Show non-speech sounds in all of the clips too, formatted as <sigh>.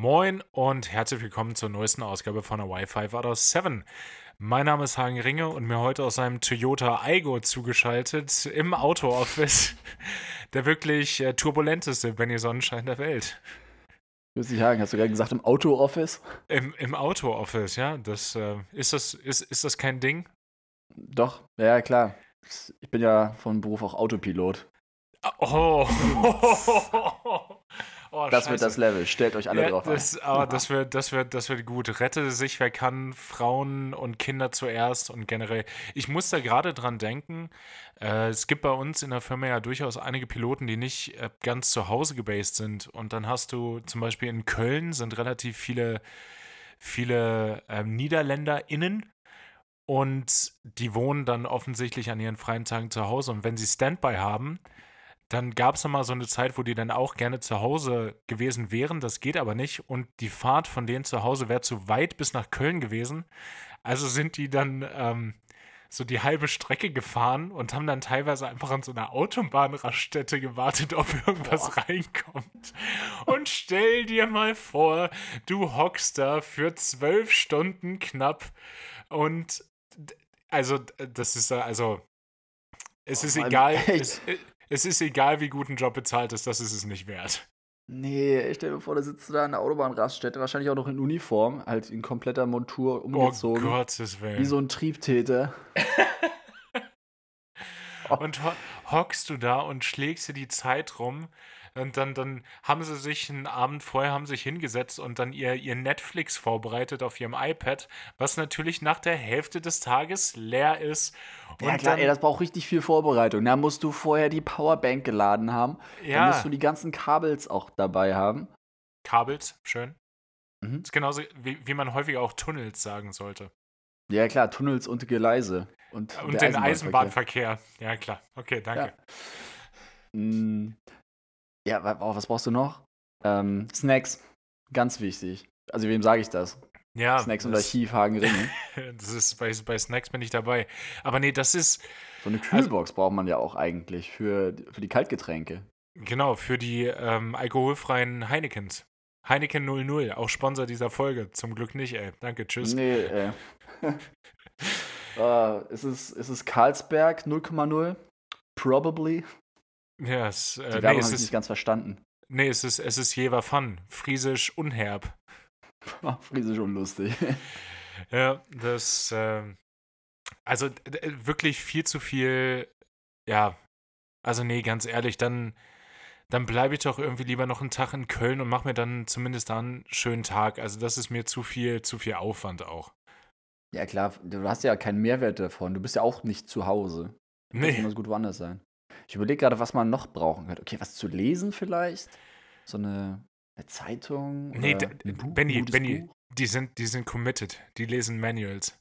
Moin und herzlich willkommen zur neuesten Ausgabe von der Wi-Fi out of 7. Mein Name ist Hagen Ringe und mir heute aus seinem Toyota Aigo zugeschaltet im Auto-Office <laughs> der wirklich äh, turbulenteste Benny Sonnenschein der Welt. Grüß dich, Hagen. Hast du gerade gesagt im Auto-Office? Im, im Auto-Office, ja. Das, äh, ist, das, ist, ist das kein Ding? Doch, ja, klar. Ich bin ja von Beruf auch Autopilot. Oh. <laughs> oh das Scheiße. wird das Level. Stellt euch alle ja, drauf das, ein. Aber das wird, das, wird, das wird gut. Rette sich, wer kann. Frauen und Kinder zuerst und generell. Ich muss da gerade dran denken. Äh, es gibt bei uns in der Firma ja durchaus einige Piloten, die nicht äh, ganz zu Hause gebased sind. Und dann hast du zum Beispiel in Köln sind relativ viele, viele ähm, NiederländerInnen und die wohnen dann offensichtlich an ihren freien Tagen zu Hause. Und wenn sie Standby haben, dann gab es mal so eine Zeit, wo die dann auch gerne zu Hause gewesen wären. Das geht aber nicht. Und die Fahrt von denen zu Hause wäre zu weit bis nach Köln gewesen. Also sind die dann ähm, so die halbe Strecke gefahren und haben dann teilweise einfach an so einer Autobahnraststätte gewartet, ob irgendwas Boah. reinkommt. Und stell dir mal vor, du hockst da für zwölf Stunden knapp und also das ist also es ist oh, egal. <laughs> Es, es, ist egal, wie gut ein Job bezahlt ist, das ist es nicht wert. Nee, ich stell mir vor, da sitzt du da an der Autobahnraststätte, wahrscheinlich auch noch in Uniform, halt in kompletter Montur umgezogen. Oh Gottes Willen. Wie so ein Triebtäter. <laughs> und ho hockst du da und schlägst dir die Zeit rum und dann, dann haben sie sich einen Abend vorher haben sich hingesetzt und dann ihr, ihr Netflix vorbereitet auf ihrem iPad, was natürlich nach der Hälfte des Tages leer ist. Und ja klar, dann, ey, das braucht richtig viel Vorbereitung. Da musst du vorher die Powerbank geladen haben. Ja. Dann musst du die ganzen Kabels auch dabei haben. Kabels, schön. Mhm. Das ist genauso, wie, wie man häufig auch Tunnels sagen sollte. Ja, klar, Tunnels und Gleise. Und, und den Eisenbahnverkehr. Eisenbahnverkehr. Ja, klar. Okay, danke. Ja. Ja, was brauchst du noch? Ähm, Snacks. Ganz wichtig. Also, wem sage ich das? Ja. Snacks und Archiv, Hagen Ringe. <laughs> das ist, bei, bei Snacks bin ich dabei. Aber nee, das ist. So eine also Kühlbox also, braucht man ja auch eigentlich für, für die Kaltgetränke. Genau, für die ähm, alkoholfreien Heinekens. Heineken 00, auch Sponsor dieser Folge. Zum Glück nicht, ey. Danke, tschüss. Nee, <laughs> ey. uh, ist, es, ist es Carlsberg 0,0? Probably. Ja, es, äh, Die Werbung nee, habe ich nicht ganz verstanden. Nee, es ist, es ist Jever Fun. Friesisch unherb. <laughs> Friesisch unlustig. <laughs> ja, das, äh, also wirklich viel zu viel, ja, also nee, ganz ehrlich, dann, dann bleibe ich doch irgendwie lieber noch einen Tag in Köln und mache mir dann zumindest da einen schönen Tag. Also das ist mir zu viel, zu viel Aufwand auch. Ja klar, du hast ja keinen Mehrwert davon. Du bist ja auch nicht zu Hause. Du nee. muss gut woanders sein. Ich überlege gerade, was man noch brauchen könnte. Okay, was zu lesen vielleicht? So eine, eine Zeitung? Nee, Buch, Benny, Benny, die sind, die sind committed. Die lesen Manuals.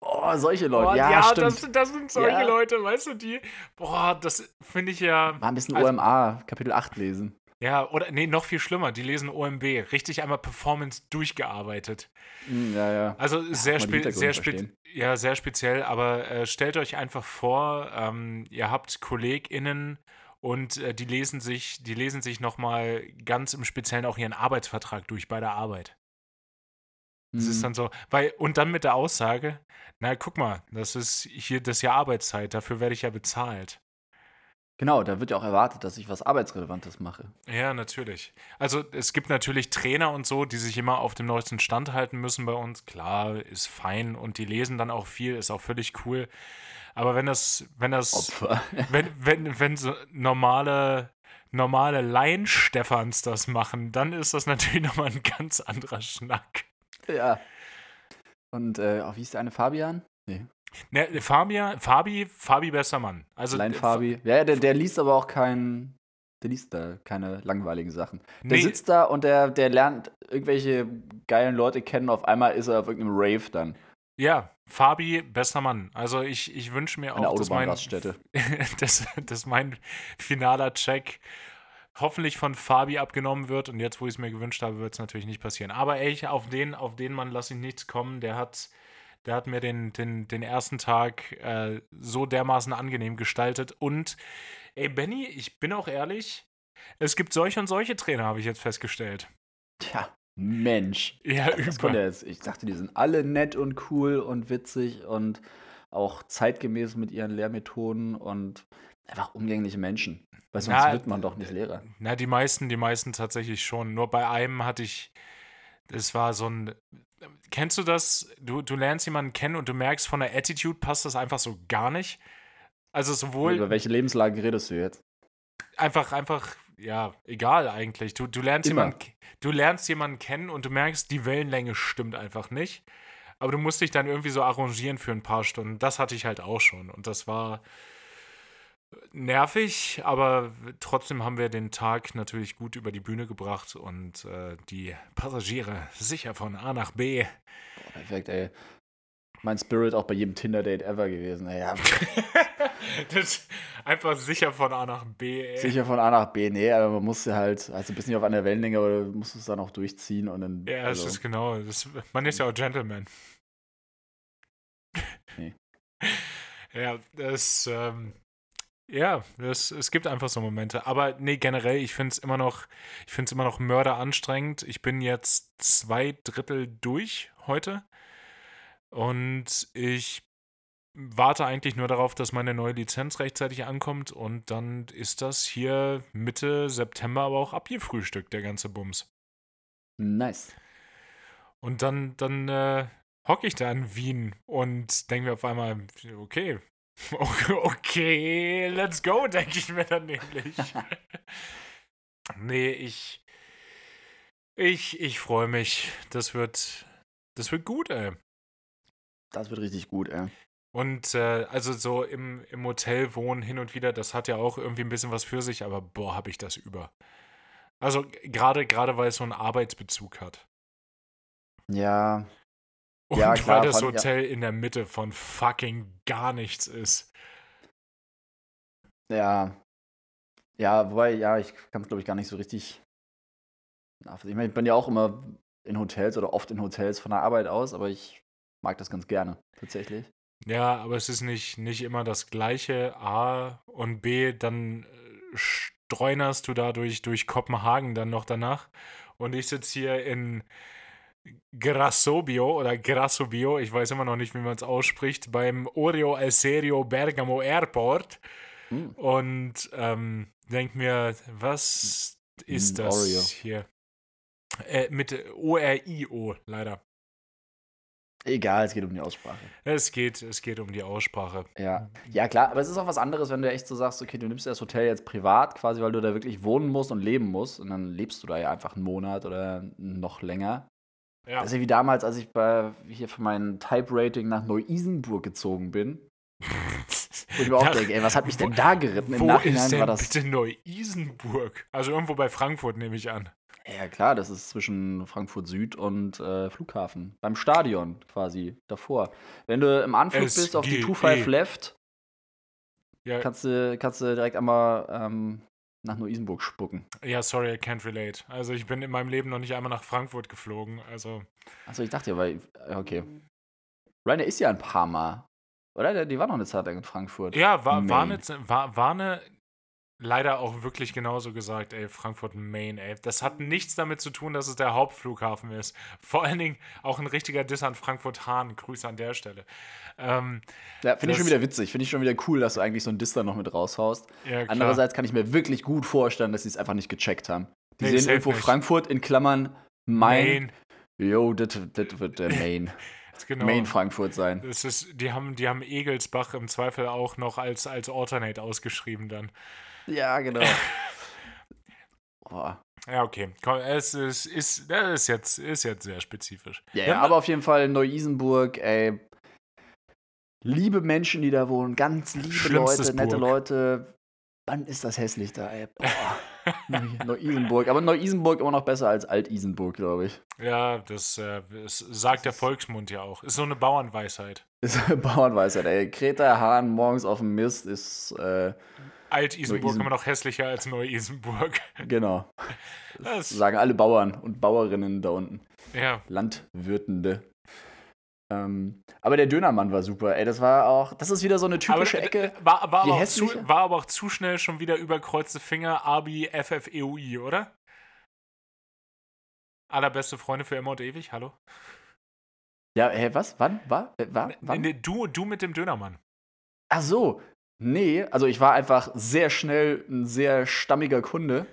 Oh, solche Leute. Oh, ja, ja das, das, sind solche ja. Leute, weißt du, die. Boah, das finde ich ja. Mal ein bisschen also, OMA, Kapitel 8 lesen. Ja, oder nee, noch viel schlimmer, die lesen OMB, richtig einmal Performance durchgearbeitet. Hm, ja, ja. Also sehr, spe sehr, spe ja, sehr speziell, aber äh, stellt euch einfach vor, ähm, ihr habt KollegInnen und äh, die lesen sich, die lesen sich nochmal ganz im Speziellen auch ihren Arbeitsvertrag durch bei der Arbeit. Das mhm. ist dann so, weil, und dann mit der Aussage, na guck mal, das ist hier das ist ja Arbeitszeit, dafür werde ich ja bezahlt. Genau, da wird ja auch erwartet, dass ich was Arbeitsrelevantes mache. Ja, natürlich. Also es gibt natürlich Trainer und so, die sich immer auf dem neuesten Stand halten müssen bei uns. Klar, ist fein und die lesen dann auch viel, ist auch völlig cool. Aber wenn das, wenn das, Opfer. <laughs> wenn, wenn, wenn so normale, normale Laien-Stephans das machen, dann ist das natürlich <laughs> nochmal ein ganz anderer Schnack. Ja. Und äh, wie ist der eine Fabian? Nee. Ne, Fabi, Fabi, Fabi, bester Mann. Also, Allein Fabi. Ja, der, der liest aber auch kein, der liest da keine langweiligen Sachen. Der nee. sitzt da und der, der lernt irgendwelche geilen Leute kennen. Auf einmal ist er auf irgendeinem Rave dann. Ja, Fabi, bester Mann. Also ich, ich wünsche mir auch, dass mein, <laughs> dass, dass mein finaler Check hoffentlich von Fabi abgenommen wird. Und jetzt, wo ich es mir gewünscht habe, wird es natürlich nicht passieren. Aber ey, auf den, auf den Mann lasse ich nichts kommen. Der hat der hat mir den, den, den ersten Tag äh, so dermaßen angenehm gestaltet. Und, ey, Benny, ich bin auch ehrlich, es gibt solche und solche Trainer, habe ich jetzt festgestellt. Ja, Mensch. Ja, über. er. Ich dachte, die sind alle nett und cool und witzig und auch zeitgemäß mit ihren Lehrmethoden und einfach umgängliche Menschen. Weil sonst Na, wird man doch nicht Lehrer. Na, die meisten, die meisten tatsächlich schon. Nur bei einem hatte ich, das war so ein, kennst du das? Du, du lernst jemanden kennen und du merkst, von der Attitude passt das einfach so gar nicht. Also sowohl Über welche Lebenslage redest du jetzt? einfach, einfach, ja, egal eigentlich. Du, du, lernst Immer. jemanden, du lernst jemanden kennen und du merkst, die Wellenlänge stimmt einfach nicht. Aber du musst dich dann irgendwie so arrangieren für ein paar Stunden. Das hatte ich halt auch schon. Und das war nervig, aber trotzdem haben wir den Tag natürlich gut über die Bühne gebracht und äh, die Passagiere sicher von A nach B. Boah, perfekt, ey. Mein Spirit auch bei jedem Tinder-Date ever gewesen. Ey, ja, <laughs> das, einfach sicher von A nach B. Ey. sicher von A nach B. Nee, aber man musste halt, also bist nicht auf einer Wellenlänge, aber du musst es dann auch durchziehen und dann. Ja, das also, ist genau. Das, man ist ja auch Gentleman. Nee. <laughs> Ja, das, ähm, ja, das, es gibt einfach so Momente. Aber nee, generell, ich finde es immer noch, ich finde es immer noch mörderanstrengend. Ich bin jetzt zwei Drittel durch heute. Und ich warte eigentlich nur darauf, dass meine neue Lizenz rechtzeitig ankommt. Und dann ist das hier Mitte September aber auch abgefrühstückt, der ganze Bums. Nice. Und dann, dann äh, hocke ich da in Wien und denke mir auf einmal, okay, <laughs> okay, let's go, denke ich mir dann nämlich. <laughs> nee, ich, ich, ich freue mich. Das wird, das wird gut, ey. Das wird richtig gut, ey. Und äh, also so im, im Hotel wohnen hin und wieder, das hat ja auch irgendwie ein bisschen was für sich, aber boah, habe ich das über. Also gerade gerade weil es so einen Arbeitsbezug hat. Ja, Und Ja, klar, weil das fand- ja. Hotel in der Mitte von fucking gar nichts ist. ja. Ja, wobei, ja, ich kann es, glaube ich, gar nicht so richtig nachvollziehen. Ich meine, ich bin ja auch immer in Hotels oder oft in Hotels von der Arbeit aus, aber ich mag das ganz gerne, tatsächlich. Ja, aber es ist nicht, nicht immer das gleiche. A und B, dann äh, streunerst du da durch, durch Kopenhagen dann noch danach. Und ich sitze hier in Grassobio oder Grassobio, ich weiß immer noch nicht, wie man es ausspricht, beim Oreo al Serio Bergamo Airport. Hm. Und ähm, denk mir, was ist Mm, das Oreo. hier? Äh, mit O-R-I-O, leider. Egal, es geht um die Aussprache. Es geht, es geht um die Aussprache. Ja. Ja, klar, aber es ist auch was anderes, wenn du echt so sagst, okay, du nimmst das Hotel jetzt privat, quasi, weil du da wirklich wohnen musst und leben musst. Und dann lebst du da ja einfach einen Monat oder noch länger. Ja. Das ist ja wie damals, als ich bei, hier für mein Type-Rating nach Neu-Isenburg gezogen bin. Wo ich mir auch denke, ey, was hat mich denn da geritten? Im Wo Nachhinein ist denn war das. bitte Neu-Isenburg? Also irgendwo bei Frankfurt nehme ich an. Ja, klar, das ist zwischen Frankfurt Süd und äh, Flughafen. Beim Stadion quasi davor. Wenn du im Anflug bist auf die SGE. 25 Left, Ja, kannst du, kannst du direkt einmal ähm, nach Neu-Isenburg spucken. ja, sorry, I can't relate. Also ich bin in meinem Leben noch nicht einmal nach Frankfurt geflogen. Also Achso, ich dachte ja, weil. ja, Okay. Ryanair ist ja ein paar Mal. Oder? Der- Die war noch eine Zeit lang in Frankfurt. ja, war, war, eine, war, war eine leider auch wirklich genauso gesagt, ey, Frankfurt Main, ey. Das hat nichts damit zu tun, dass es der Hauptflughafen ist. <laughs> Vor allen Dingen auch ein richtiger Diss an Frankfurt Hahn. Grüße an der Stelle. Ähm, Ja, finde ich schon wieder witzig. Finde ich schon wieder cool, dass du eigentlich so einen Diss da noch mit raushaust. ja. Andererseits kann ich mir wirklich gut vorstellen, dass sie es einfach nicht gecheckt haben. Die Nee, sehen irgendwo nicht. Frankfurt in Klammern Main. Main. Jo, das wird der Main. <laughs> Genau. Main Frankfurt sein. Das ist, die haben, die haben Egelsbach im Zweifel auch noch als, als Alternate ausgeschrieben dann. Ja, genau. <laughs> Boah. Ja, okay. Es ist, ist, das ist, jetzt, ist jetzt sehr spezifisch. Ja, ja, aber auf jeden Fall Neu-Isenburg, ey. Liebe Menschen, die da wohnen, ganz liebe Leute, nette. Leute. Wann ist das hässlich da, ey? <laughs> Neu-Isenburg. Aber Neu-Isenburg immer noch besser als Alt-Isenburg, glaube ich. Ja, das, äh, das sagt der Volksmund ja auch. Ist so eine Bauernweisheit. <laughs> Ist eine Bauernweisheit, ey. Greta Hahn morgens auf dem Mist ist, äh, Alt-Isenburg immer noch hässlicher als Neu-Isenburg. genau. <laughs> Das, Sagen alle Bauern und Bauerinnen da unten. ja, Landwirtende. Ähm, aber der Dönermann war super, ey. Das war auch, das ist wieder so eine typische aber, Ecke. äh, war, war, aber auch zu, war aber auch zu schnell schon wieder überkreuzte Finger, Abi, FFEUI, oder? Allerbeste Freunde für immer und ewig, hallo? Ja, hä, was? Wann? War? War? Wann? Nee, du, du mit dem Dönermann. Ach so. Nee, also ich war einfach sehr schnell ein sehr stammiger Kunde,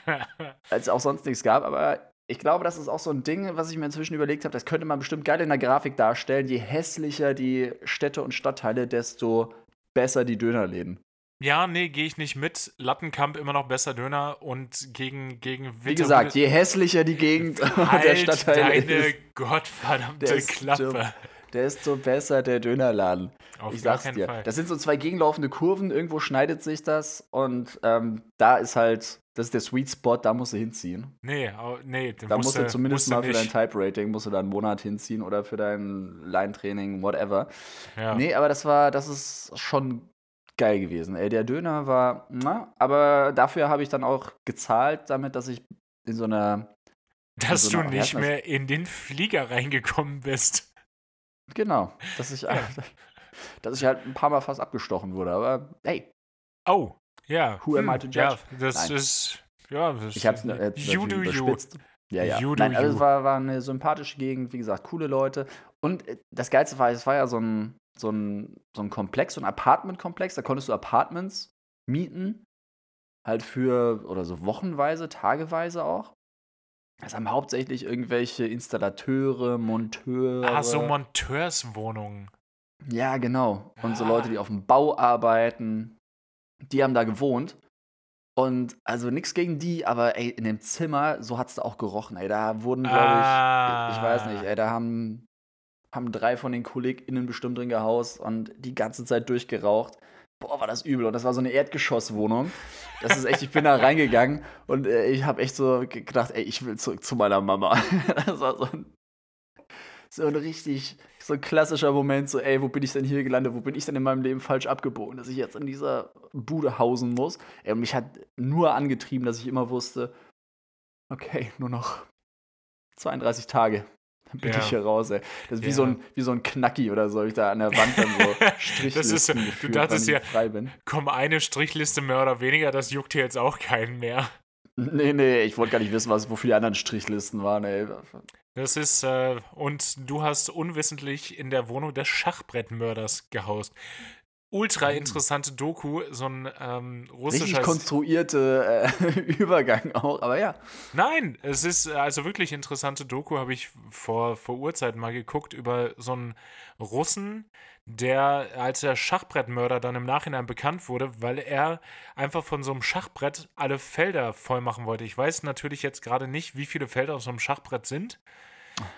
<laughs> als es auch sonst nichts gab. Aber ich glaube, das ist auch so ein Ding, was ich mir inzwischen überlegt habe. Das könnte man bestimmt geil in der Grafik darstellen. Je hässlicher die Städte und Stadtteile, desto besser die Dönerläden. Ja, nee, gehe ich nicht mit. Lattenkamp immer noch besser Döner und gegen, gegen Wie gesagt, je <laughs> hässlicher die Gegend <laughs> halt der Stadtteil deine ist, gottverdammte Klappe. Desto besser der Dönerladen. Auf ich gar sag's keinen dir. Fall. Das sind so zwei gegenlaufende Kurven, irgendwo schneidet sich das und ähm, da ist halt, das ist der Sweet Spot, da musst du hinziehen. Nee, au- nee, Da musst du zumindest musst mal für dein. Type-Rating, musst du da einen Monat hinziehen oder für dein Line-Training, whatever. Ja. Nee, aber das war, das ist schon geil gewesen. Ey, der Döner war, na, aber dafür habe ich dann auch gezahlt, damit, dass ich in so einer, Dass so du nicht mehr in den Flieger reingekommen bist. Genau, dass ich, <laughs> dass ich halt ein paar Mal fast abgestochen wurde. Aber hey, Oh, ja. Who am I to Ja, judge? das Nein. ist, ja, das ich es jetzt you do natürlich you. überspitzt. Ja, ja. You Nein, also you. es war, war eine sympathische Gegend, wie gesagt, coole Leute. Und äh, das Geilste war, es war ja so ein, so ein, so ein Komplex, so ein Apartmentkomplex. Da konntest du Apartments mieten. Halt für, oder so wochenweise, tageweise auch. Das haben hauptsächlich irgendwelche Installateure, Monteure. Ah, so Monteurswohnungen. Ja, genau. Und so Ah. Leute, die auf dem Bau arbeiten, die haben da gewohnt. Und also nichts gegen die, aber ey, in dem Zimmer, so hat es da auch gerochen. Ey, da wurden, glaube ich, ich weiß nicht, ey, da haben, haben drei von den KollegInnen bestimmt drin gehaust und die ganze Zeit durchgeraucht. Boah, war das übel. Und das war so eine Erdgeschosswohnung. Das ist echt, ich bin da reingegangen und äh, ich habe echt so ge- gedacht, ey, ich will zurück zu meiner Mama. <laughs> Das war so ein, so ein richtig, so ein klassischer Moment, so, ey, wo bin ich denn hier gelandet? Wo bin ich denn in meinem Leben falsch abgebogen, dass ich jetzt in dieser Bude hausen muss? Ey, und mich hat nur angetrieben, dass ich immer wusste, okay, nur noch 32 Tage. Dann <laughs> bin Ja. ich hier raus, ey. Das ist wie, Ja. so ein, wie so ein Knacki oder so, ich da an der Wand dann so <laughs> Strichlisten ist du dachtest ja- frei bin. Komm, eine Strichliste mehr oder weniger, das juckt hier jetzt auch keinen mehr. Nee, nee, ich wollte gar nicht wissen, was, wofür die anderen Strichlisten waren, ey. Das ist, äh, und du hast unwissentlich in der Wohnung des Schachbrettmörders gehaust. Ultra interessante Doku, so ein ähm, Richtig russischer. konstruierte äh, <laughs> Übergang auch, aber ja. Nein, es ist äh, also wirklich interessante Doku, habe ich vor, vor Urzeiten mal geguckt, über so einen Russen, der als der Schachbrettmörder dann im Nachhinein bekannt wurde, weil er einfach von so einem Schachbrett alle Felder voll machen wollte. Ich weiß natürlich jetzt gerade nicht, wie viele Felder auf so einem Schachbrett sind.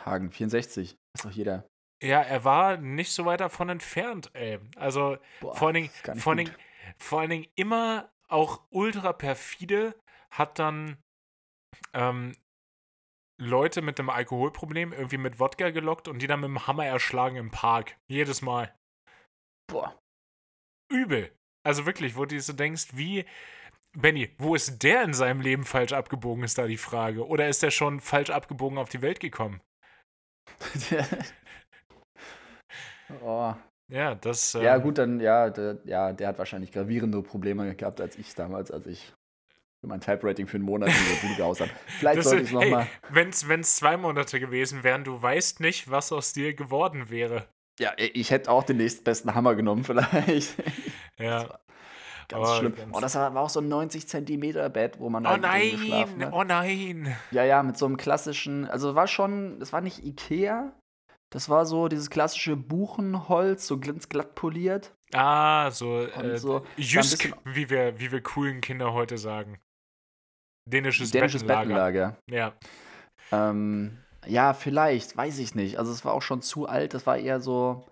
Hagen 64, ist doch jeder. Ja, er war nicht so weit davon entfernt, ey. Also Boah, vor allen Dingen, vor allen. Dingen, vor allen Dingen immer auch ultra perfide hat dann ähm, Leute mit einem Alkoholproblem irgendwie mit Wodka gelockt und die dann mit dem Hammer erschlagen im Park. Jedes Mal. Boah. Übel. Also wirklich, wo du so denkst, wie. Benny, wo ist der in seinem Leben falsch abgebogen, ist da die Frage. Oder ist er schon falsch abgebogen auf die Welt gekommen? <laughs> oh. Ja, das. Ja, ähm, gut, dann, ja der, ja, der hat wahrscheinlich gravierende Probleme gehabt als ich damals, als ich für mein Type-Rating für einen Monat in der Bude gehaust habe. Vielleicht Das sollte ich es hey, nochmal. wenn es zwei Monate gewesen wären, du weißt nicht, was aus dir geworden wäre. Ja, ich hätte auch den nächstbesten Hammer genommen, <laughs> vielleicht. Ja. Ganz Aber schlimm. ganz- Oh, das war auch so ein 90 Zentimeter Bett, wo man Oh halt geschlafen nein, hat. oh nein. Ja, ja, mit so einem klassischen, also war schon, das war nicht Ikea, das war so dieses klassische Buchenholz, so glanzglatt poliert. Ah, so, äh, so, Jysk, wie wir, wie wir coolen Kinder heute sagen. Dänisches, Dänisches Bettenlager. Bettenlager. Ja. Ähm, ja, vielleicht, weiß ich nicht. Also es war auch schon zu alt, das war eher so.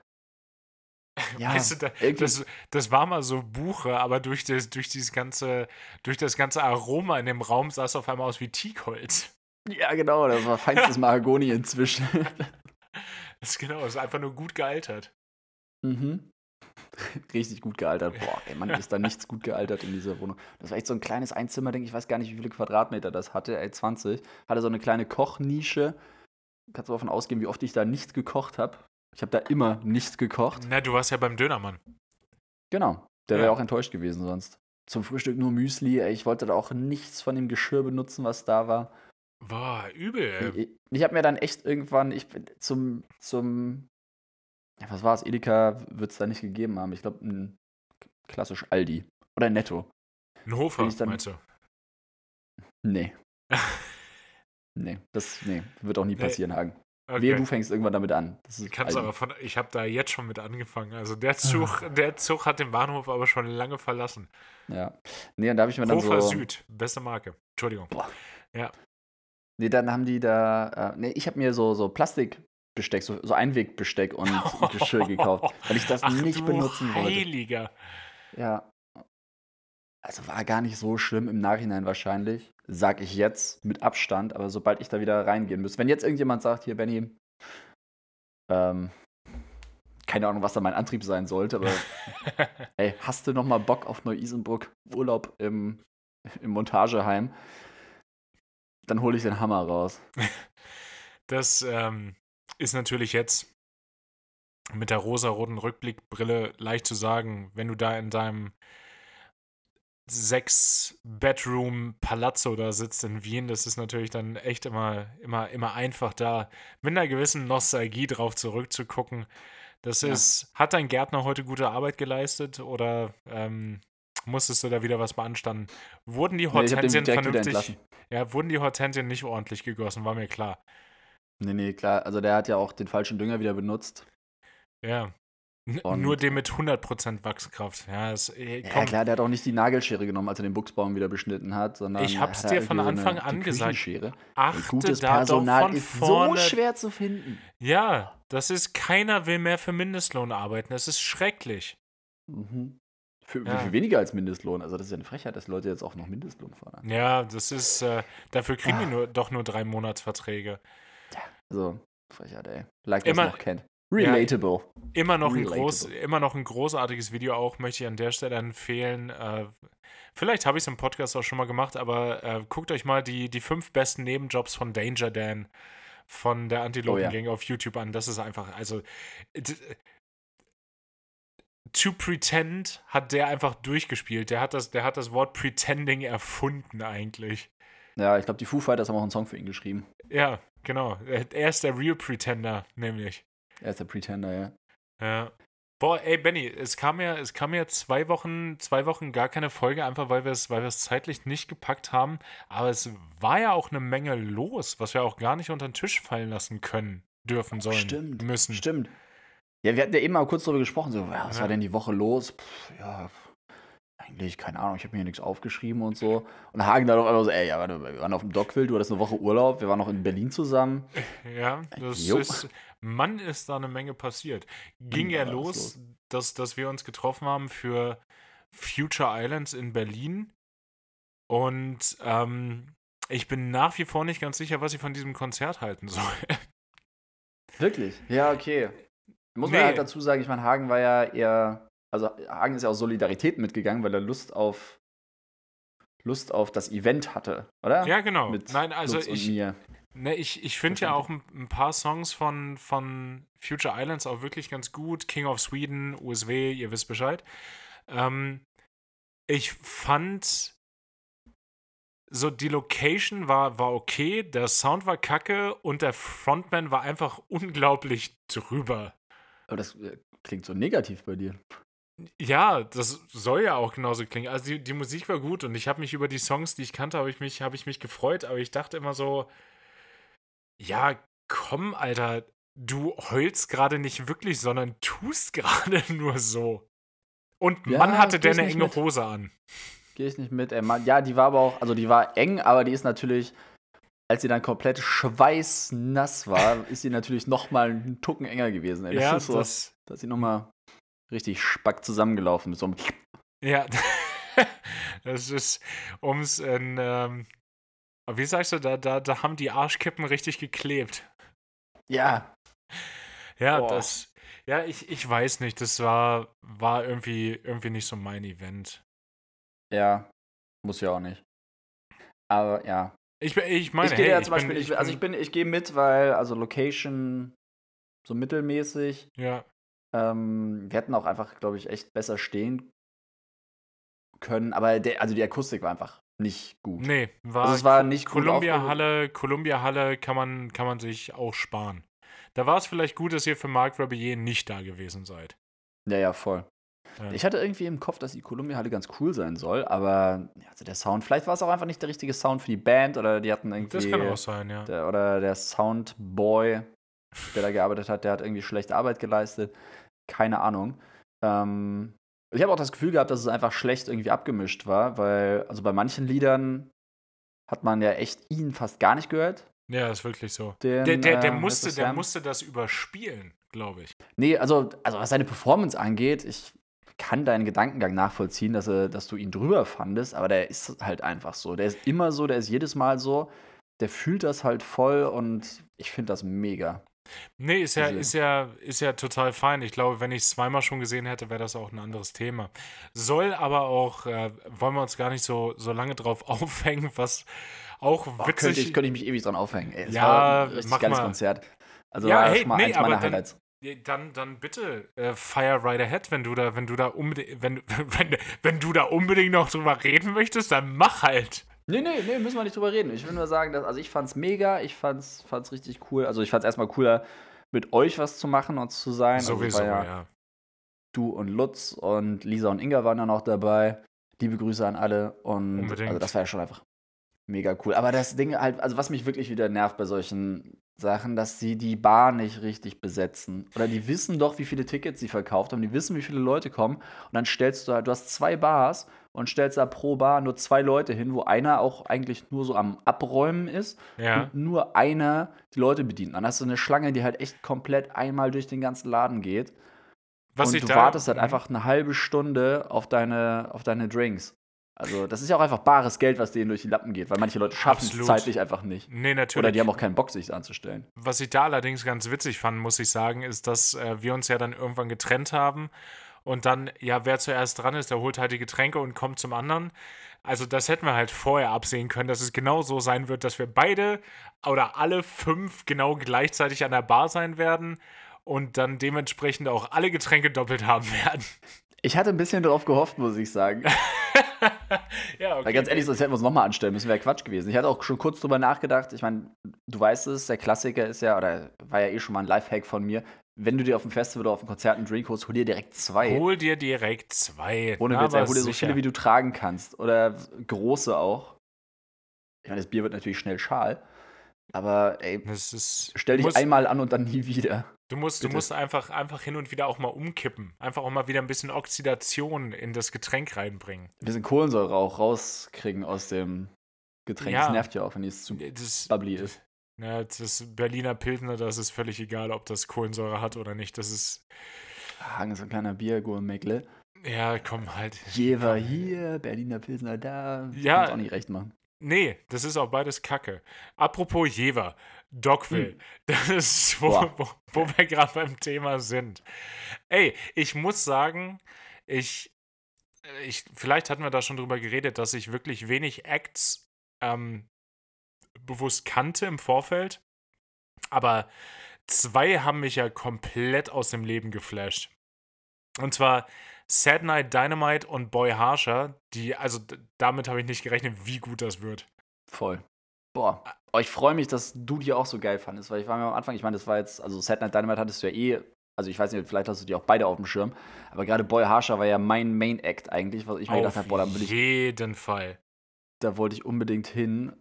<laughs> Ja, weißt du, das, das war mal so Buche, aber durch das, durch dieses ganze, durch das ganze Aroma in dem Raum sah es auf einmal aus wie Teakholz. ja, genau, das war feinstes <laughs> Mahagoni inzwischen. <laughs> Das ist genau, das ist einfach nur gut gealtert. mhm. <laughs> Richtig gut gealtert. Boah, ey, Mann, ist da <laughs> nichts gut gealtert in dieser Wohnung. Das war echt so ein kleines Einzimmerding, ich weiß gar nicht, wie viele Quadratmeter das hatte, ey, 20. Hatte so eine kleine Kochnische. Kannst du davon ausgehen, wie oft ich da nicht gekocht habe. Ich habe da immer nicht gekocht. Na, du warst ja beim Dönermann. Genau. Der Ja. wäre auch enttäuscht gewesen sonst. Zum Frühstück nur Müsli. Ey, ich wollte da auch nichts von dem Geschirr benutzen, was da war. Boah, übel. Ich, ich habe mir dann echt irgendwann, ich bin zum, zum, ja, was war es, Edeka wird es da nicht gegeben haben. Ich glaube, ein klassisch Aldi oder Netto. Ein Hofer, dann, meinst du? Nee. <laughs> nee, das nee, wird auch nie passieren, nee. Hagen. Okay. Wehe, du fängst irgendwann damit an. Kannst aber von, ich habe da jetzt schon mit angefangen. Also der Zug, der Zug hat den Bahnhof aber schon lange verlassen. Ja. Nee, und da habe ich mir dann Hofer so. Süd, beste Marke. Entschuldigung. Boah. Ja. Nee, dann haben die da. Äh, nee, ich habe mir so, so Plastikbesteck, so, so Einwegbesteck und <laughs> Geschirr gekauft, weil ich das Ach, nicht benutzen wollte. Heiliger. Ja. Also war gar nicht so schlimm im Nachhinein wahrscheinlich, sag ich jetzt mit Abstand, aber sobald ich da wieder reingehen müsste, wenn jetzt irgendjemand sagt, hier Benny, ähm, keine Ahnung, was da mein Antrieb sein sollte, aber <laughs> ey, hast du noch mal Bock auf Neu-Isenburg Urlaub im, im Montageheim? Dann hole ich den Hammer raus. <laughs> Das ähm, ist natürlich jetzt mit der rosaroten Rückblickbrille leicht zu sagen, wenn du da in deinem sechs Bedroom Palazzo da sitzt in Wien, das ist natürlich dann echt immer, immer, immer einfach da mit einer gewissen Nostalgie drauf zurückzugucken. Das Ja. ist, hat dein Gärtner heute gute Arbeit geleistet oder ähm, musstest du da wieder was beanstanden? Wurden die Nee, Hortensien wieder vernünftig? Ja, wurden die Hortensien nicht ordentlich gegossen, war mir klar. Nee, nee, klar. Also der hat ja auch den falschen Dünger wieder benutzt. Ja. Und- nur den mit 100% Wachskraft. Ja, es, äh, Ja, klar, der hat auch nicht die Nagelschere genommen, als er den Buchsbaum wieder beschnitten hat, sondern Ich hab's dir von irgendwie so Anfang eine, an gesagt. Ey, achte Gutes da Personal von ist vorne. so schwer zu finden. Ja, das ist, keiner will mehr für Mindestlohn arbeiten. Das ist schrecklich. Mhm. Für, Ja. für weniger als Mindestlohn. Also das ist ja eine Frechheit, dass Leute jetzt auch noch Mindestlohn fordern. Ja, das ist, äh, dafür kriegen die Ah. nur, doch nur drei Monatsverträge. Also, Frechheit, ey. Like Immer- das noch kennt. Relatable. Immer noch, ein Relatable. groß, immer noch ein großartiges Video auch, möchte ich an der Stelle empfehlen. Äh, vielleicht habe ich es im Podcast auch schon mal gemacht, aber äh, guckt euch mal die, die fünf besten Nebenjobs von Danger Dan von der Antilopen-Gang auf YouTube an. Das ist einfach, also To Pretend hat der einfach durchgespielt. Der hat das, der hat das Wort Pretending erfunden eigentlich. Ja, ich glaube, die Foo Fighters haben auch einen Song für ihn geschrieben. Ja, genau. Er ist der Real Pretender, nämlich. Er ist der Pretender, ja. Ja. Boah, ey, Benny, es kam ja, es kam ja zwei Wochen, zwei Wochen gar keine Folge, einfach weil wir es, weil wir es zeitlich nicht gepackt haben. Aber es war ja auch eine Menge los, was wir auch gar nicht unter den Tisch fallen lassen können, dürfen, sollen, Stimmt. müssen. Stimmt. Ja, wir hatten ja eben mal kurz darüber gesprochen, so, ja, was war denn die Woche los? Pff, ja, eigentlich, keine Ahnung, ich habe mir hier nichts aufgeschrieben und so. Und Hagen dann auf einmal so, ey, ja, warte, wir waren auf dem Dockville, du hattest eine Woche Urlaub, wir waren noch in Berlin zusammen. <laughs> Ja, das Jo. ist, Mann, ist da eine Menge passiert. Ging Ja, ja los, los? dass, dass wir uns getroffen haben für Future Islands in Berlin. Und ähm, ich bin nach wie vor nicht ganz sicher, was ich von diesem Konzert halten soll. <laughs> Wirklich? Ja, okay. Muss Nee. man halt dazu sagen, ich meine, Hagen war ja eher, also Hagen ist ja aus Solidarität mitgegangen, weil er Lust auf Lust auf das Event hatte, oder? Ja, genau. Mit Nein, also Lutz ich, ne, ich, ich finde ja auch ein, ein paar Songs von, von Future Islands auch wirklich ganz gut. King of Sweden, USW, ihr wisst Bescheid. Ähm, ich fand so die Location war, war okay, der Sound war kacke und der Frontman war einfach unglaublich drüber. Aber das äh, klingt so negativ bei dir. Ja, das soll ja auch genauso klingen. Also die, die Musik war gut und ich habe mich über die Songs, die ich kannte, habe ich, mich, hab ich mich gefreut, aber ich dachte immer so, ja, komm, Alter, du heulst gerade nicht wirklich, sondern tust <laughs> gerade nur so. Und Ja, Mann hatte der eine enge mit. Hose an. Gehe ich nicht mit. Ey, Mann. Ja, die war aber auch, also die war eng, aber die ist natürlich, als sie dann komplett schweißnass war, ist sie natürlich noch mal einen Tucken enger gewesen. Ey. Das ja, ist so, das, da ist sie noch mal richtig spack zusammengelaufen mit so einem ja, <laughs> das ist, um es in, ähm, wie sagst du, da, da, da haben die Arschkippen richtig geklebt. Ja, Ja, Boah. das. Ja, ich, ich weiß nicht. Das war, war irgendwie, irgendwie nicht so mein Event. ja, muss ja auch nicht. Aber ja, Ich, bin- ich meine, ich gehe hey, ja zum ich bin, Beispiel, ich also ich bin, ich gehe mit, weil, also Location so mittelmäßig. Ja, Ähm, wir hätten auch einfach, glaube ich, echt besser stehen können. Aber der, also die Akustik war einfach nicht gut. Nee, war, Also es war nicht gut Columbia aufge- Halle, Columbia Halle kann man, kann man sich auch sparen. Da war es vielleicht gut, dass ihr für Marc Rebillet nicht da gewesen seid. Ja, ja, voll. Ja. Ich hatte irgendwie im Kopf, dass die Columbia-Halle ganz cool sein soll, aber also der Sound, vielleicht war es auch einfach nicht der richtige Sound für die Band oder die hatten irgendwie. Das kann auch sein, ja. Der, oder der Soundboy, der da gearbeitet hat, der hat irgendwie schlechte Arbeit geleistet. Keine Ahnung. Ähm, ich habe auch das Gefühl gehabt, dass es einfach schlecht irgendwie abgemischt war, weil, also bei manchen Liedern hat man ja echt ihn fast gar nicht gehört. Ja, ist wirklich so. Den, Der, der, der, äh, musste, der musste das überspielen, glaube ich. Nee, also, also was seine Performance angeht, ich kann deinen Gedankengang nachvollziehen, dass, er, dass du ihn drüber fandest, aber der ist halt einfach so. Der ist immer so, der ist jedes Mal so. Der fühlt das halt voll und ich finde das mega. Nee, ist ja, Diese- ist ja, ist ja total fein. Ich glaube, wenn ich es zweimal schon gesehen hätte, wäre das auch ein anderes Thema. Soll aber auch, äh, wollen wir uns gar nicht so, so lange drauf <laughs> aufhängen, was auch Boah, witzig könnte, ich, könnte ich mich ewig dran aufhängen. Ey, das Ja, war ein richtig geiles mal. Konzert. Also Ja, war hey, nee, eins aber meiner Highlights. Ja, Dann, dann bitte äh, Fire Right Ahead, wenn du da, wenn du da unbedingt, wenn, <laughs> wenn, wenn du da unbedingt noch drüber reden möchtest, dann mach halt. Nee, nee, nee, müssen wir nicht drüber reden. Ich will nur sagen, dass, also ich fand's mega, ich fand's, fand's richtig cool. Also ich fand's erstmal cooler, mit euch was zu machen und zu sein. Also es Sowieso, war ja. du und Lutz und Lisa und Inga waren dann auch dabei. Liebe Grüße an alle. Und Unbedingt. also das war ja schon einfach mega cool. Aber das Ding halt, also was mich wirklich wieder nervt bei solchen Sachen, dass sie die Bar nicht richtig besetzen. Oder die wissen doch, wie viele Tickets sie verkauft haben, die wissen, wie viele Leute kommen. Und dann stellst du halt, du hast zwei Bars und stellst da pro Bar nur zwei Leute hin, wo einer auch eigentlich nur so am Abräumen ist Ja. und nur einer die Leute bedient. Dann hast du eine Schlange, die halt echt komplett einmal durch den ganzen Laden geht Was und ich du wartest halt einfach eine halbe Stunde auf deine, auf deine Drinks. Also, das ist ja auch einfach bares Geld, was denen durch die Lappen geht, weil manche Leute schaffen es zeitlich einfach nicht. Nee, natürlich. Oder die haben auch keinen Bock, sich anzustellen. Was ich da allerdings ganz witzig fand, muss ich sagen, ist, dass äh, wir uns ja dann irgendwann getrennt haben. Und dann, ja, wer zuerst dran ist, der holt halt die Getränke und kommt zum anderen. Also, das hätten wir halt vorher absehen können, dass es genau so sein wird, dass wir beide oder alle fünf genau gleichzeitig an der Bar sein werden und dann dementsprechend auch alle Getränke doppelt haben <laughs> werden. Ich hatte ein bisschen darauf gehofft, muss ich sagen. <laughs> <laughs> ja, okay. Weil ganz ehrlich, sonst hätten wir uns nochmal anstellen müssen, wäre Quatsch gewesen. Ich hatte auch schon kurz drüber nachgedacht. Ich meine, du weißt es, der Klassiker ist ja, oder war ja eh schon mal ein Lifehack von mir. Wenn du dir auf dem Festival oder auf dem Konzert einen Drink holst, hol dir direkt zwei. Hol dir direkt zwei. Ohne Witz, hol dir so sicher. viele, wie du tragen kannst. Oder große auch. Ich meine, das Bier wird natürlich schnell schal. Aber ey, ist, stell dich muss- einmal an und dann nie wieder. Du musst, du musst einfach, einfach hin und wieder auch mal umkippen. Einfach auch mal wieder ein bisschen Oxidation in das Getränk reinbringen. Ein bisschen Kohlensäure auch rauskriegen aus dem Getränk. Ja. Das nervt ja auch, wenn es zu Das, bubbly ist. ja, das Berliner Pilsner, das ist völlig egal, ob das Kohlensäure hat oder nicht. Das ist, Hang so ein kleiner Biergurmekle. ja, komm halt. Jever hier, Berliner Pilsner da. Ja. Kann's auch nicht recht machen. Nee, das ist auch beides Kacke. Apropos Jever, Dogville, das ist, <laughs> wo, Hm. Wo, wo wir gerade beim Thema sind. Ey, ich muss sagen, ich, ich, vielleicht hatten wir da schon drüber geredet, dass ich wirklich wenig Acts ähm, bewusst kannte im Vorfeld. Aber zwei haben mich ja komplett aus dem Leben geflasht. Und zwar Sad Night Dynamite und Boy Harsher, die, also damit habe ich nicht gerechnet, wie gut das wird. Voll. Boah. Oh, ich freue mich, dass du die auch so geil fandest, weil ich war mir am Anfang, ich meine, das war jetzt, also Sad Night Dynamite hattest du ja eh, also ich weiß nicht, vielleicht hast du die auch beide auf dem Schirm, aber gerade Boy Harsher war ja mein Main Act eigentlich, was ich mir gedacht Auf habe, boah, da will ich jeden Fall. da wollte ich unbedingt hin.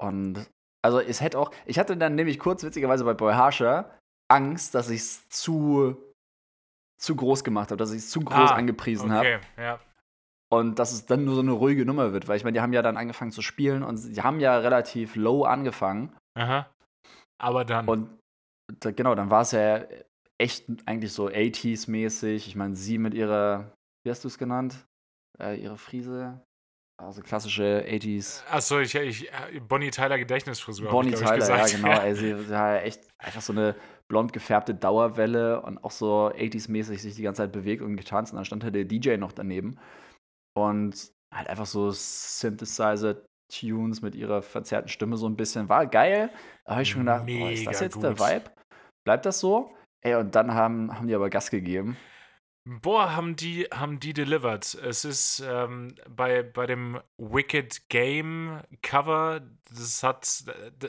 Und also es hätte auch, ich hatte dann nämlich kurz witzigerweise bei Boy Harsher Angst, dass ich es zu zu groß gemacht habe, dass ich es zu groß Ah, angepriesen habe Okay, ja. und dass es dann nur so eine ruhige Nummer wird, weil ich meine, die haben ja dann angefangen zu spielen und sie haben ja relativ low angefangen Aha. Aber dann. und da, genau, dann war es ja echt eigentlich so 80s mäßig. Ich meine, sie mit ihrer, wie hast du es genannt? Äh, ihre Frise, also klassische 80s Achso, ich, ich, Bonnie Tyler Gedächtnisfrisur. Bonnie ich, glaub ich, Tyler, ja genau. <laughs> Ey, sie sie war ja echt einfach so eine blond gefärbte Dauerwelle und auch so 80s-mäßig sich die ganze Zeit bewegt und getanzt. Und dann stand halt der DJ noch daneben. Und halt einfach so Synthesizer-Tunes mit ihrer verzerrten Stimme so ein bisschen. War geil. Da habe ich schon gedacht, boah, ist das jetzt der gut. Vibe? Bleibt das so? Ey, und dann haben, haben die aber Gas gegeben. Boah, haben die, haben die delivered. Es ist ähm, bei, bei dem Wicked Game Cover, das hat,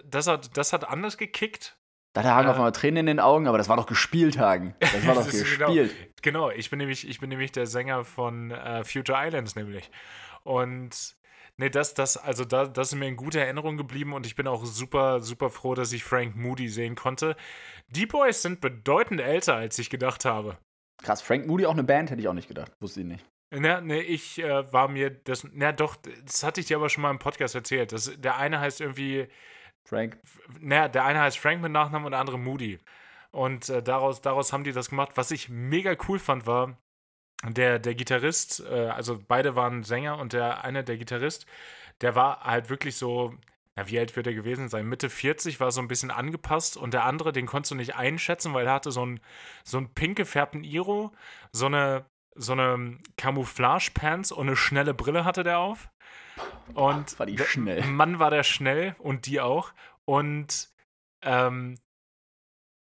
das hat, das hat anders gekickt. Da hat er äh, auf einmal Tränen in den Augen, aber das war doch gespielt, Hagen. Das war <laughs> doch das genau gespielt. Genau, genau, ich bin nämlich, ich bin nämlich der Sänger von äh, Future Islands, nämlich. Und nee, das, das, also da, das ist mir in guter Erinnerung geblieben und ich bin auch super, super froh, dass ich Frank Moody sehen konnte. Die Boys sind bedeutend älter, als ich gedacht habe. Krass, Frank Moody auch eine Band, hätte ich auch nicht gedacht. Wusste ich nicht. Na, ne, ich äh, war mir das. Na doch, das hatte ich dir aber schon mal im Podcast erzählt. Das, der eine heißt irgendwie. Frank. Na, der eine heißt Frank mit Nachnamen und der andere Moody. Und äh, daraus, daraus haben die das gemacht. Was ich mega cool fand, war, der, der Gitarrist, äh, also beide waren Sänger und der eine, der Gitarrist, der war halt wirklich so, na, wie alt wird er gewesen sein? Mitte 40, war so ein bisschen angepasst und der andere, den konntest du nicht einschätzen, weil er hatte so ein, so pink gefärbten Iro, so eine, so eine Camouflage-Pants und eine schnelle Brille hatte der auf. Und war die schnell. Mann war der schnell und die auch. Und ähm,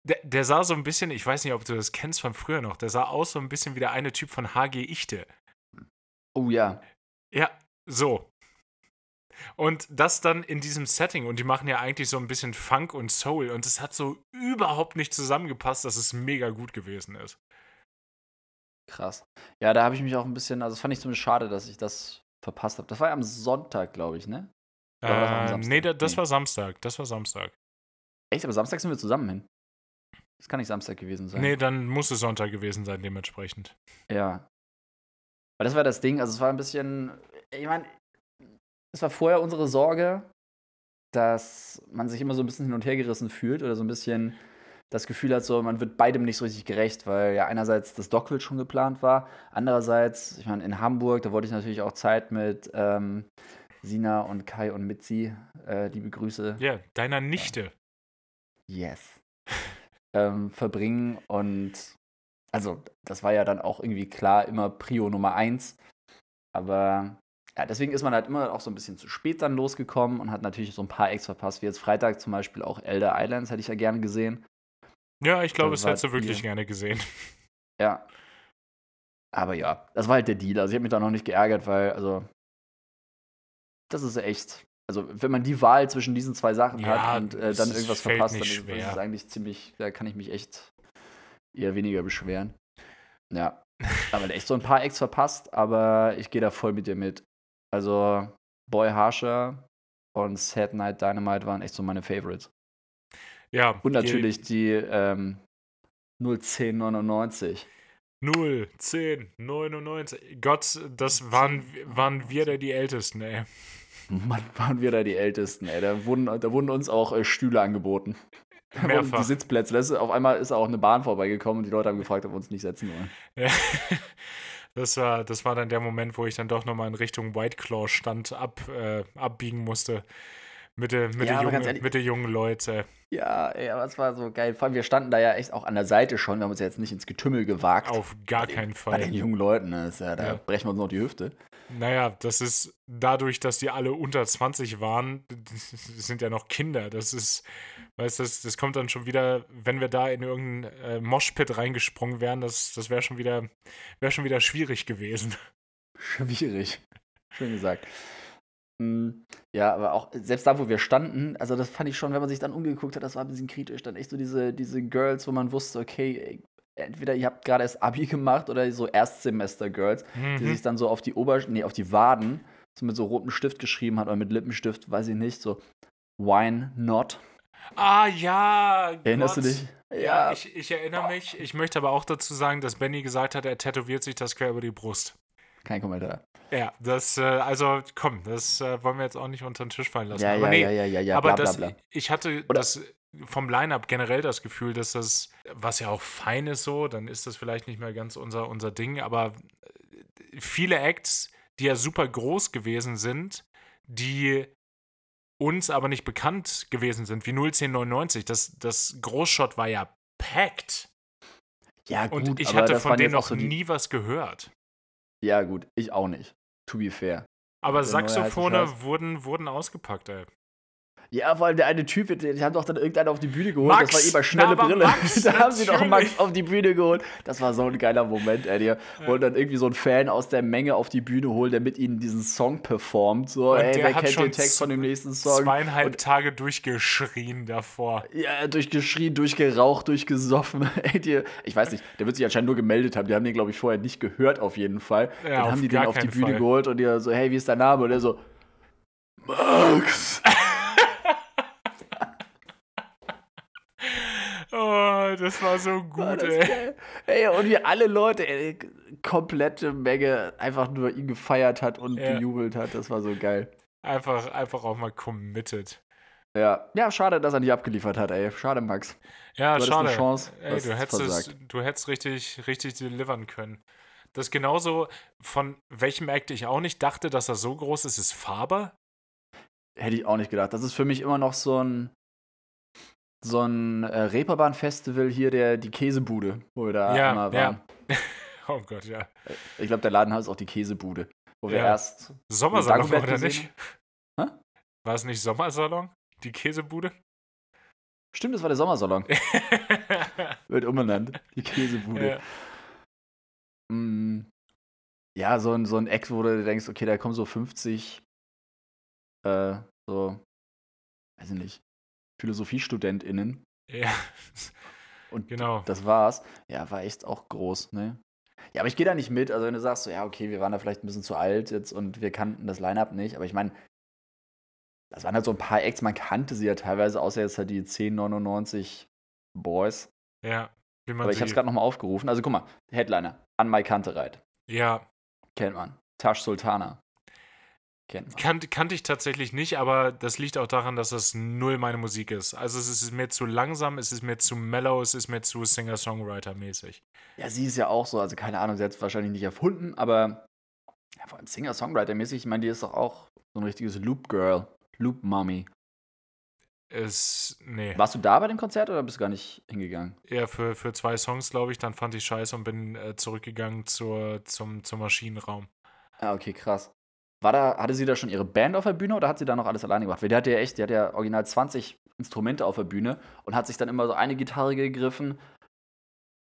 der, der, sah so ein bisschen, ich weiß nicht, ob du das kennst von früher noch, der sah aus so ein bisschen wie der eine Typ von HG Ichte. Oh ja. Ja, so. Und das dann in diesem Setting, und die machen ja eigentlich so ein bisschen Funk und Soul, und es hat so überhaupt nicht zusammengepasst, dass es mega gut gewesen ist. Krass. Ja, da habe ich mich auch ein bisschen, also das fand ich ziemlich schade, dass ich das verpasst habe. Das war ja am Sonntag, glaube ich, ne? Äh, nee, da, das nee. war Samstag. Das war Samstag. Echt? Aber Samstag sind wir zusammen hin. Das kann nicht Samstag gewesen sein. Nee, dann muss es Sonntag gewesen sein, dementsprechend. Ja. Weil das war das Ding, also es war ein bisschen, ich meine, es war vorher unsere Sorge, dass man sich immer so ein bisschen hin und her gerissen fühlt oder so ein bisschen das Gefühl hat, so man wird beidem nicht so richtig gerecht, weil ja einerseits das Dockville schon geplant war, andererseits, ich meine, in Hamburg, da wollte ich natürlich auch Zeit mit ähm, Sina und Kai und Mitzi, äh, liebe Grüße. Ja, deiner Nichte. Yes. <laughs> ähm, verbringen und also das war ja dann auch irgendwie klar immer Prio Nummer eins, aber ja, deswegen ist man halt immer auch so ein bisschen zu spät dann losgekommen und hat natürlich so ein paar Acts verpasst, wie jetzt Freitag zum Beispiel auch Elder Islands, hätte ich ja gerne gesehen. Ja, ich glaube, das hättest du wirklich gerne gesehen. <laughs> Ja. Aber ja, das war halt der Deal. Also ich habe mich da noch nicht geärgert, weil, also, das ist echt. Also, wenn man die Wahl zwischen diesen zwei Sachen ja, hat und äh, dann irgendwas verpasst, dann ist, ist es eigentlich ziemlich, da kann ich mich echt eher weniger beschweren. Ja. Aber echt so ein paar Acts verpasst, aber ich gehe da voll mit dir mit. Also Boy Harsher und Sad Night Dynamite waren echt so meine Favorites. Ja. Und natürlich die ähm, 01099. 01099. Gott, das waren, waren wir da die Ältesten, ey. Mann, waren wir da die Ältesten, ey. Da wurden, da wurden uns auch äh, Stühle angeboten. Mehrfach. Die Sitzplätze. Das ist, auf einmal ist auch eine Bahn vorbeigekommen und die Leute haben gefragt, ob wir uns nicht setzen wollen. Ja. <laughs> Das war, das war dann der Moment, wo ich dann doch nochmal in Richtung White Claw stand, ab, äh, abbiegen musste. Mit der, mit, ja, der junge, ehrlich, mit der jungen Leute. Ja, ja, das war so geil. Vor allem, wir standen da ja echt auch an der Seite schon. Wir haben uns ja jetzt nicht ins Getümmel gewagt. Auf gar keinen Fall. Bei den jungen Leuten, ne? ja, da ja. brechen wir uns noch die Hüfte. Naja, das ist dadurch, dass die alle unter 20 waren, <laughs> sind ja noch Kinder. Das ist, weißt du, das, das kommt dann schon wieder, wenn wir da in irgendeinen äh, Moshpit reingesprungen wären, das, das wäre schon wieder, wäre schon wieder schwierig gewesen. Schwierig. Schön gesagt. Hm, ja, aber auch selbst da, wo wir standen, also das fand ich schon, wenn man sich dann umgeguckt hat, das war ein bisschen kritisch. Dann echt so diese, diese Girls, wo man wusste, okay, entweder ihr habt gerade erst Abi gemacht oder so Erstsemester-Girls, mhm. die sich dann so auf die Ober nee, auf die Waden so mit so rotem Stift geschrieben hat oder mit Lippenstift, weiß ich nicht, so Wine Not. Ah ja. Erinnerst Gott. du dich? Ja, ja ich, ich, erinnere mich. Ich möchte aber auch dazu sagen, dass Benny gesagt hat, er tätowiert sich das quer über die Brust. Kein Kommentar. Ja, das, äh, also komm, das äh, wollen wir jetzt auch nicht unter den Tisch fallen lassen. Ja, aber ja, nee, ja, ja, ja, ja, aber bla, das, bla, bla. ich hatte Oder das vom Line-Up generell das Gefühl, dass das, was ja auch fein ist so, dann ist das vielleicht nicht mehr ganz unser, unser Ding, aber äh, viele Acts, die ja super groß gewesen sind, die uns aber nicht bekannt gewesen sind, wie 01099, das, das Großshot war ja packed. Ja, gut, Und ich hatte von denen noch so nie was gehört. Ja, gut, ich auch nicht. To be fair. Aber Saxophone wurden, wurden ausgepackt, ey. Ja, vor allem der eine Typ, die haben doch dann irgendeinen auf die Bühne geholt. Max, das war immer schnelle Brille. Max, <laughs> da haben sie doch. Max auf die Bühne geholt. Das war so ein geiler Moment, ey. Die wollten dann irgendwie so einen Fan aus der Menge auf die Bühne holen, der mit ihnen diesen Song performt. So, Und ey, der wer hat kennt schon den Text von dem nächsten Song? Zweieinhalb Und, Tage durchgeschrien davor. ja, durchgeschrien, durchgeraucht, durchgesoffen. <laughs> Ey, die, ich weiß nicht, der wird sich anscheinend nur gemeldet haben. Die haben den, glaube ich, vorher nicht gehört, auf jeden Fall. Ja, dann haben die den auf die Bühne Fall. geholt und die so, hey, wie ist dein Name? Und er so, Max. Oh, das war so War gut, das ey. geil. Ey, und wie alle Leute, ey, komplette Menge einfach nur ihn gefeiert hat und Ja. gejubelt hat. Das war so geil. Einfach, einfach auch mal committed. Ja. ja, schade, dass er nicht abgeliefert hat, ey. Schade, Max. Ja, Du schade. eine Chance, Ey, du hättest, es, du hättest richtig, richtig delivern können. Das ist genauso, von welchem Act ich auch nicht dachte, dass er so groß ist, ist Faber. Hätte ich auch nicht gedacht. Das ist für mich immer noch so ein so ein äh, Reeperbahn-Festival hier, der die Käsebude, wo wir da Ja, einmal ja. waren. <laughs> Oh Gott, ja. Ich glaube, der Laden heißt auch die Käsebude, wo wir Ja. erst Sommersalon, oder gesehen nicht? Hä? War es nicht Sommersalon? Die Käsebude? Stimmt, das war der Sommersalon. <laughs> Wird umbenannt. Die Käsebude. ja. Mm, Ja, so ein, so ein Eck, wo du denkst, okay, da kommen so 50, äh, so, weiß ich nicht, PhilosophiestudentInnen. ja, Und genau. das war's. Ja, war echt auch groß, ne? Ja, aber ich gehe da nicht mit. Also, wenn du sagst, so, ja, okay, wir waren da vielleicht ein bisschen zu alt jetzt und wir kannten das Line-Up nicht, aber ich meine, das waren halt so ein paar Acts, man kannte sie ja teilweise, außer jetzt halt die 1099 Boys. Ja, wie man Aber ich habe es gerade nochmal aufgerufen. Also, guck mal, Headliner, An Mai Kantereit. Ja, Kennt man. Tash Sultana. Kennt man. kan kannte ich tatsächlich nicht, aber das liegt auch daran, dass das null meine Musik ist. Also es ist mir zu langsam, es ist mir zu mellow, es ist mir zu Singer-Songwriter-mäßig. Ja, sie ist ja auch so, also keine Ahnung, sie hat es wahrscheinlich nicht erfunden, aber ja, vor allem Singer-Songwriter-mäßig, ich meine, die ist doch auch so ein richtiges Loop-Girl, Loop-Mommy. Es, nee. Warst du da bei dem Konzert oder bist du gar nicht hingegangen? Ja, für, für zwei Songs, glaube ich, dann fand ich scheiße und bin äh, zurückgegangen zur, zum, zum Maschinenraum. Ah, okay, krass. War da, hatte sie da schon ihre Band auf der Bühne oder hat sie da noch alles alleine gemacht? Weil die hatte ja echt, die hatte ja original 20 Instrumente auf der Bühne und hat sich dann immer so eine Gitarre gegriffen,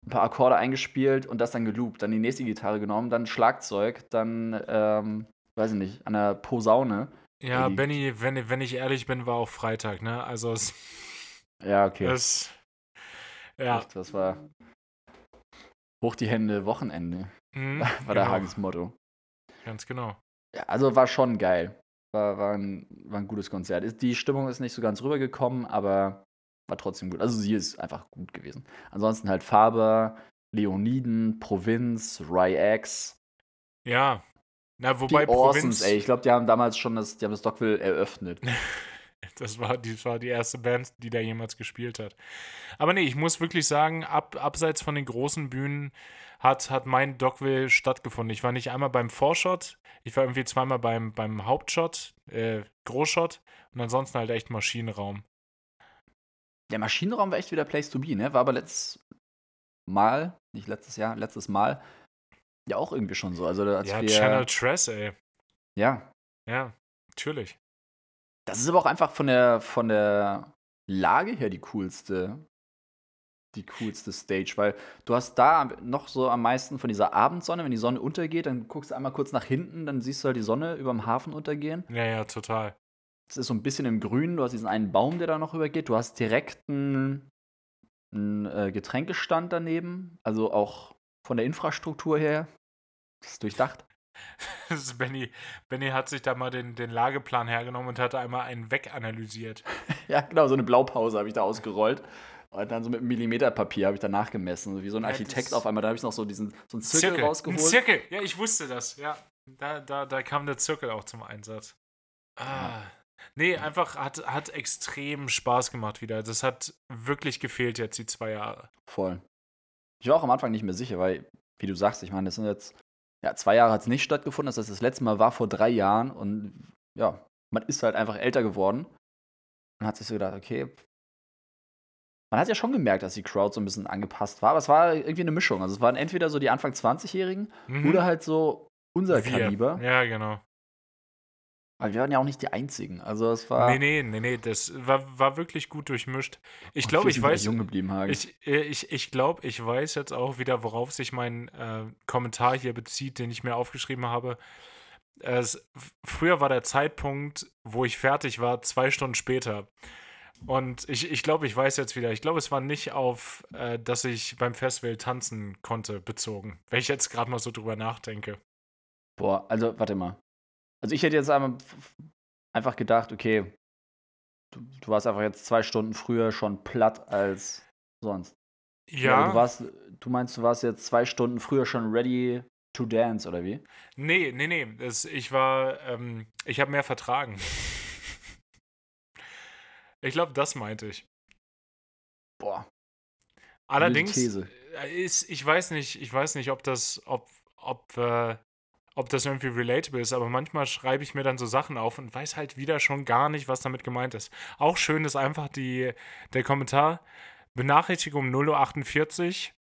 ein paar Akkorde eingespielt und das dann geloopt. Dann die nächste Gitarre genommen, dann Schlagzeug, dann, ähm, weiß ich nicht, an der Posaune. Ja, die- Benny, wenn, wenn ich ehrlich bin, war auch Freitag, ne? Also es, Ja, okay. es ja, Echt, das war hoch die Hände, Wochenende, mhm, <laughs> war der genau, Hagens Motto. ganz genau. Ja, also war schon geil. War, war, ein, war ein gutes Konzert. Die Stimmung ist nicht so ganz rübergekommen, aber war trotzdem gut. Also sie ist einfach gut gewesen. Ansonsten halt Faber, Leoniden, Provinz, Ryex, Ja, na, die wobei Orsons, Provinz, ey. Ich glaube, die haben damals schon das, die haben das Dockville eröffnet. <laughs> das war, die, das war die erste Band, die da jemals gespielt hat. Aber nee, ich muss wirklich sagen, ab, abseits von den großen Bühnen hat, hat mein Dogville stattgefunden. Ich war nicht einmal beim Vorshot, ich war irgendwie zweimal beim, beim Hauptshot, äh, Großshot und ansonsten halt echt Maschinenraum. Der Maschinenraum war echt wieder Place to be, ne? War aber letztes Mal, nicht letztes Jahr, letztes Mal, ja auch irgendwie schon so. Also als ja, wir, Channel Tress, ey. ja, Ja, natürlich. Das ist aber auch einfach von der, von der Lage her die coolste, die coolste Stage, weil du hast da noch so am meisten von dieser Abendsonne, wenn die Sonne untergeht, dann guckst du einmal kurz nach hinten, dann siehst du halt die Sonne über dem Hafen untergehen. Ja, ja, total. Es ist so ein bisschen im Grünen, du hast diesen einen Baum, der da noch rübergeht, du hast direkt einen, einen äh, Getränkestand daneben, also auch von der Infrastruktur her. Das ist durchdacht. <laughs> Benny, Benny hat sich da mal den, den Lageplan hergenommen und hat einmal einen weganalysiert. <laughs> Ja, genau, so eine Blaupause habe ich da ausgerollt. Und dann so mit einem Millimeterpapier habe ich da nachgemessen. Wie so ein Ja, Architekt das- auf einmal. Da habe ich noch so diesen so einen Zirkel, rausgeholt. Ein Zirkel, ja, ich wusste das, ja. Da, da, da kam der Zirkel auch zum Einsatz. Ah. Nee, einfach hat, hat extrem Spaß gemacht wieder. Das hat wirklich gefehlt jetzt, die zwei Jahre. Voll. Ich war auch am Anfang nicht mehr sicher, weil, wie du sagst, ich meine, das sind jetzt, ja, zwei Jahre hat es nicht stattgefunden. Das heißt, das letzte Mal war vor drei Jahren und ja, man ist halt einfach älter geworden und hat sich so gedacht, okay. Man hat ja schon gemerkt, dass die Crowd so ein bisschen angepasst war, aber es war irgendwie eine Mischung. Also es waren entweder so die Anfang 20-Jährigen Mhm. oder halt so unser Wir. Kaliber. Ja, genau. Aber wir waren ja auch nicht die Einzigen. Also es war. Nee, nee, nee, nee, das war, war wirklich gut durchmischt. Ich glaube, ich weiß. Jung geblieben, Hagen. Ich, äh, ich, ich glaube, ich weiß jetzt auch wieder, worauf sich mein äh, Kommentar hier bezieht, den ich mir aufgeschrieben habe. Es, früher war der Zeitpunkt, wo ich fertig war, zwei Stunden später. Und ich, ich glaube, ich weiß jetzt wieder. Ich glaube, es war nicht auf, äh, dass ich beim Festival tanzen konnte, bezogen. Wenn ich jetzt gerade mal so drüber nachdenke. Boah, also warte mal. Also ich hätte jetzt einfach gedacht, okay, du, du warst einfach jetzt zwei Stunden früher schon platt als sonst. Ja. du, warst, du meinst, du warst jetzt zwei Stunden früher schon ready to dance, oder wie? Nee, nee, nee. Das, ich war, ähm, ich habe mehr vertragen. <laughs> ich glaube, das meinte ich. Boah. Allerdings These. ist, ich weiß nicht, ich weiß nicht, ob das, ob, ob, äh, ob das irgendwie relatable ist, aber manchmal schreibe ich mir dann so Sachen auf und weiß halt wieder schon gar nicht, was damit gemeint ist. Auch schön ist einfach die, der Kommentar. Benachrichtigung 0.48 Uhr.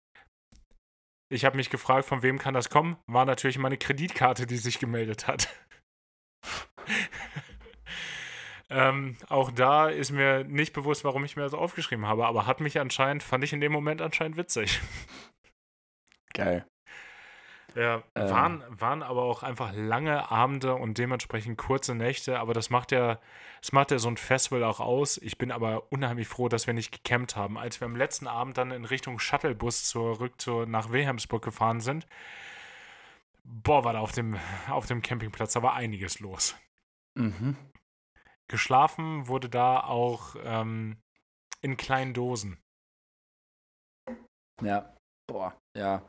Ich habe mich gefragt, von wem kann das kommen? War natürlich meine Kreditkarte, die sich gemeldet hat. <laughs> ähm, auch da ist mir nicht bewusst, warum ich mir das aufgeschrieben habe, aber hat mich anscheinend, fand ich in dem Moment anscheinend witzig. Geil. Ja, ähm. waren, waren aber auch einfach lange Abende und dementsprechend kurze Nächte, aber das macht ja, das macht ja so ein Festival auch aus. Ich bin aber unheimlich froh, dass wir nicht gecampt haben. Als wir am letzten Abend dann in Richtung Shuttlebus zurück zu, nach Wilhelmsburg gefahren sind, boah, war da auf dem, auf dem Campingplatz, da war einiges los. Mhm. Geschlafen wurde da auch ähm, in kleinen Dosen. Ja, boah, ja.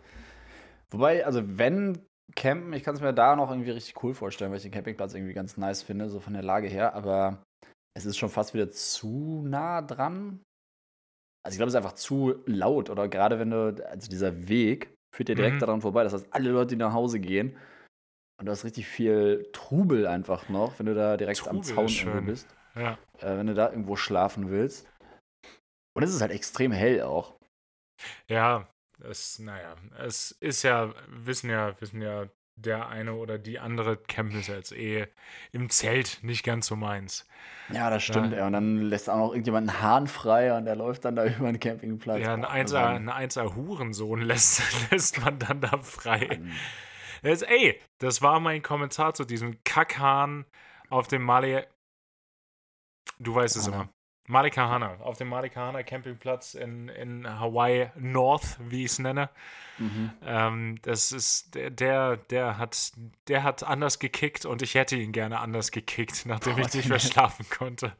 Wobei, also wenn campen, ich kann es mir da noch irgendwie richtig cool vorstellen, weil ich den Campingplatz irgendwie ganz nice finde, so von der Lage her, aber es ist schon fast wieder zu nah dran. Also ich glaube, es ist einfach zu laut oder gerade wenn du, also dieser Weg führt dir direkt mhm. daran vorbei. Das heißt, alle Leute, die nach Hause gehen und du hast richtig viel Trubel einfach noch, wenn du da direkt Trubel am Zaun irgendwo bist. Ja. Äh, wenn du da irgendwo schlafen willst. Und es ist halt extrem hell auch. Ja, es, naja, es ist ja, wissen ja, wissen ja, der eine oder die andere campen ist jetzt eh im Zelt nicht ganz so meins. Ja, das stimmt, ja. Und dann lässt auch noch irgendjemand einen Hahn frei und der läuft dann da <laughs> über den Campingplatz. Ja, ein einser, ein einser Hurensohn <laughs> lässt, lässt man dann da frei. Das, ey, das war mein Kommentar zu diesem Kackhahn auf dem Mali. Du weißt es immer. Marikahana, auf dem Marikahana Campingplatz in, in Hawaii North, wie ich es nenne. Mhm. Ähm, das ist, der, der, der, hat, der hat anders gekickt und ich hätte ihn gerne anders gekickt, nachdem Boah, ich nicht mehr schlafen konnte.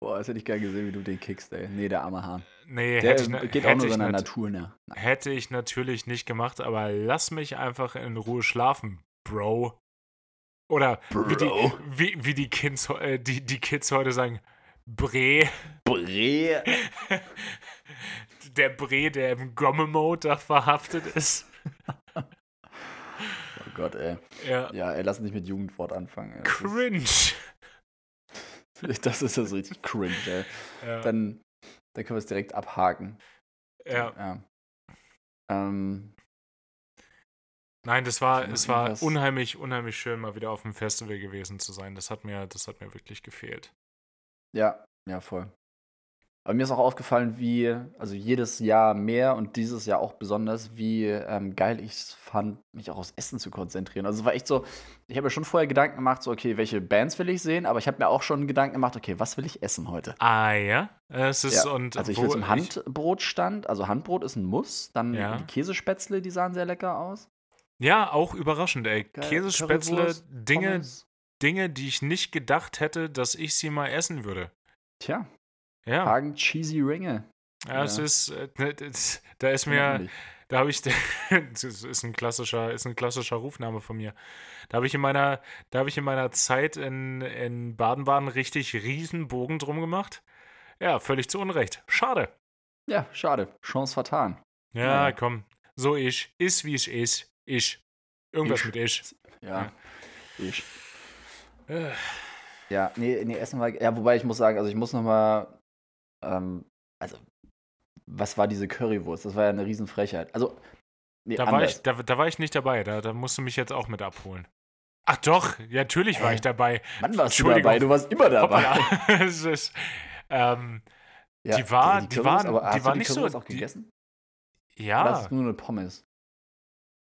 Boah, das hätte ich gerne gesehen, wie du den kickst, ey. Nee, der arme Hahn. Nee, der hätte ich, geht hätte auch nur seiner Natur, ne? Hätte ich natürlich nicht gemacht, aber lass mich einfach in Ruhe schlafen, Bro. Oder Bro. Wie, die, wie, wie die, Kids, äh, die, die Kids heute sagen, Bre. Bre. <laughs> der Bre, der im Gomme-Mode da verhaftet ist. oh Gott, ey. Ja. ja, ey, lass nicht mit Jugendwort anfangen. Ey. Cringe. Das ist <laughs> das richtig cringe, ey. Ja. Dann, dann können wir es direkt abhaken. Ja. ja. Ähm, Nein, das war, es war unheimlich, unheimlich schön, mal wieder auf dem Festival gewesen zu sein. Das hat mir, das hat mir wirklich gefehlt. Ja, ja, voll. Aber mir ist auch aufgefallen, wie, also jedes Jahr mehr und dieses Jahr auch besonders, wie ähm, geil ich es fand, mich auch aufs Essen zu konzentrieren. Also es war echt so, ich habe mir schon vorher Gedanken gemacht, so, okay, welche Bands will ich sehen, aber ich habe mir auch schon Gedanken gemacht, okay, was will ich essen heute? Ah, ja. Es ist ja. und. Also ich will zum Handbrotstand, also Handbrot ist ein Muss, dann ja. die Käsespätzle, die sahen sehr lecker aus. Ja, auch überraschend, ey. Geil. Käsespätzle, Dinge, Pommes. Dinge, die ich nicht gedacht hätte, dass ich sie mal essen würde. Tja. Ja. Hagen Cheesy Ringe. Ja, es ist, äh, ne, da ist mir, da habe ich, <laughs> das ist ein klassischer, ist ein klassischer Rufname von mir. Da habe ich in meiner, da habe ich in meiner Zeit in, in Baden-Baden richtig riesen Bogen drum gemacht. Ja, völlig zu Unrecht. Schade. Ja, schade. Chance vertan. Ja, ja. komm. So ich. Ist wie es ist. Ich. Irgendwas ich. mit ich. Ja. ja. Ich. Ja, nee, nee, Essen war. Ja, wobei ich muss sagen, also ich muss nochmal. Ähm, also, was war diese Currywurst? Das war ja eine Riesenfrechheit. Also, nee, da, war ich, da, da, war ich nicht dabei. Da, da musst du mich jetzt auch mit abholen. Ach doch, ja, natürlich war Hä? ich dabei. Wann warst du dabei? Du warst immer dabei. <laughs> Es ist, ähm, Ja, Die war- die Currywurst, waren- aber die du waren nicht so- auch die- gegessen? Oder ja, hast du nur eine Pommes?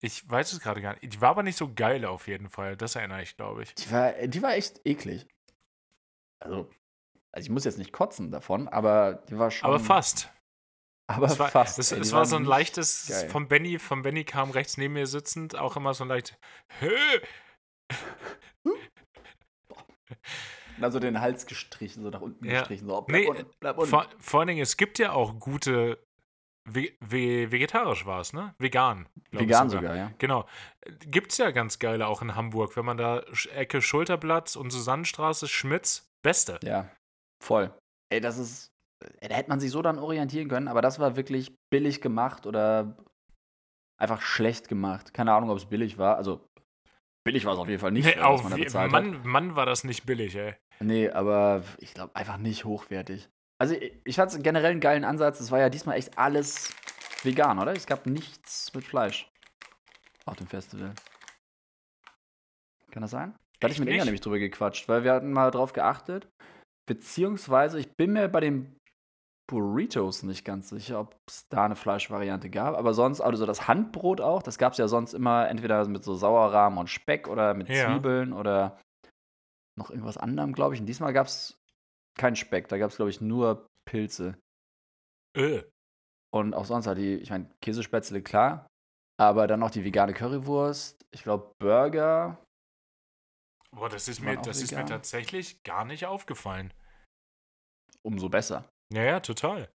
Ich weiß es gerade gar nicht. Die war aber nicht so geil auf jeden Fall. Das erinnere ich, glaube ich. Die war, die war echt eklig. Also, also ich muss jetzt nicht kotzen davon, aber die war schon. Aber fast. Aber Es war, fast. es, ey, es war so ein leichtes, geil. von Benny, von Benny kam rechts neben mir sitzend, auch immer so ein leicht, Hö! <laughs> Also den Hals gestrichen, so nach unten Ja. gestrichen. So, bleib Nee, unten, bleib unten. Vor, vor allen Dingen, es gibt ja auch gute, ve, ve, vegetarisch war es, ne? Vegan. Vegan sogar, ja. Genau. Gibt es ja ganz geile auch in Hamburg, wenn man da Ecke Schulterblatt und Susannenstraße, Schmitz, beste. Ja, voll. Ey, das ist. Ey, da hätte man sich so dann orientieren können, aber das war wirklich billig gemacht oder einfach schlecht gemacht. Keine Ahnung, ob es billig war. Also, billig war es auf jeden Fall nicht, Nee, äh, was man da bezahlt hat. Mann, Mann, war das nicht billig, ey. Nee, aber ich glaube einfach nicht hochwertig. Also ich, es generell einen geilen Ansatz. Es war ja diesmal echt alles vegan, oder? Es gab nichts mit Fleisch auf dem Festival. Kann das sein? Da hatte ich mit Inga nämlich drüber gequatscht, weil wir hatten mal drauf geachtet. Beziehungsweise, ich bin mir bei den Burritos nicht ganz sicher, ob es da eine Fleischvariante gab. Aber sonst, also das Handbrot auch, das gab es ja sonst immer entweder mit so Sauerrahmen und Speck oder mit Ja. Zwiebeln oder noch irgendwas anderem, glaube ich. Und diesmal gab es keinen Speck, da gab es, glaube ich, nur Pilze. Öh. Und auch sonst halt die, ich meine, Käsespätzle, klar. Aber dann noch die vegane Currywurst, ich glaube Burger. Boah, das ist mir, das ist mir tatsächlich gar nicht aufgefallen. Umso besser. Ja, ja, total.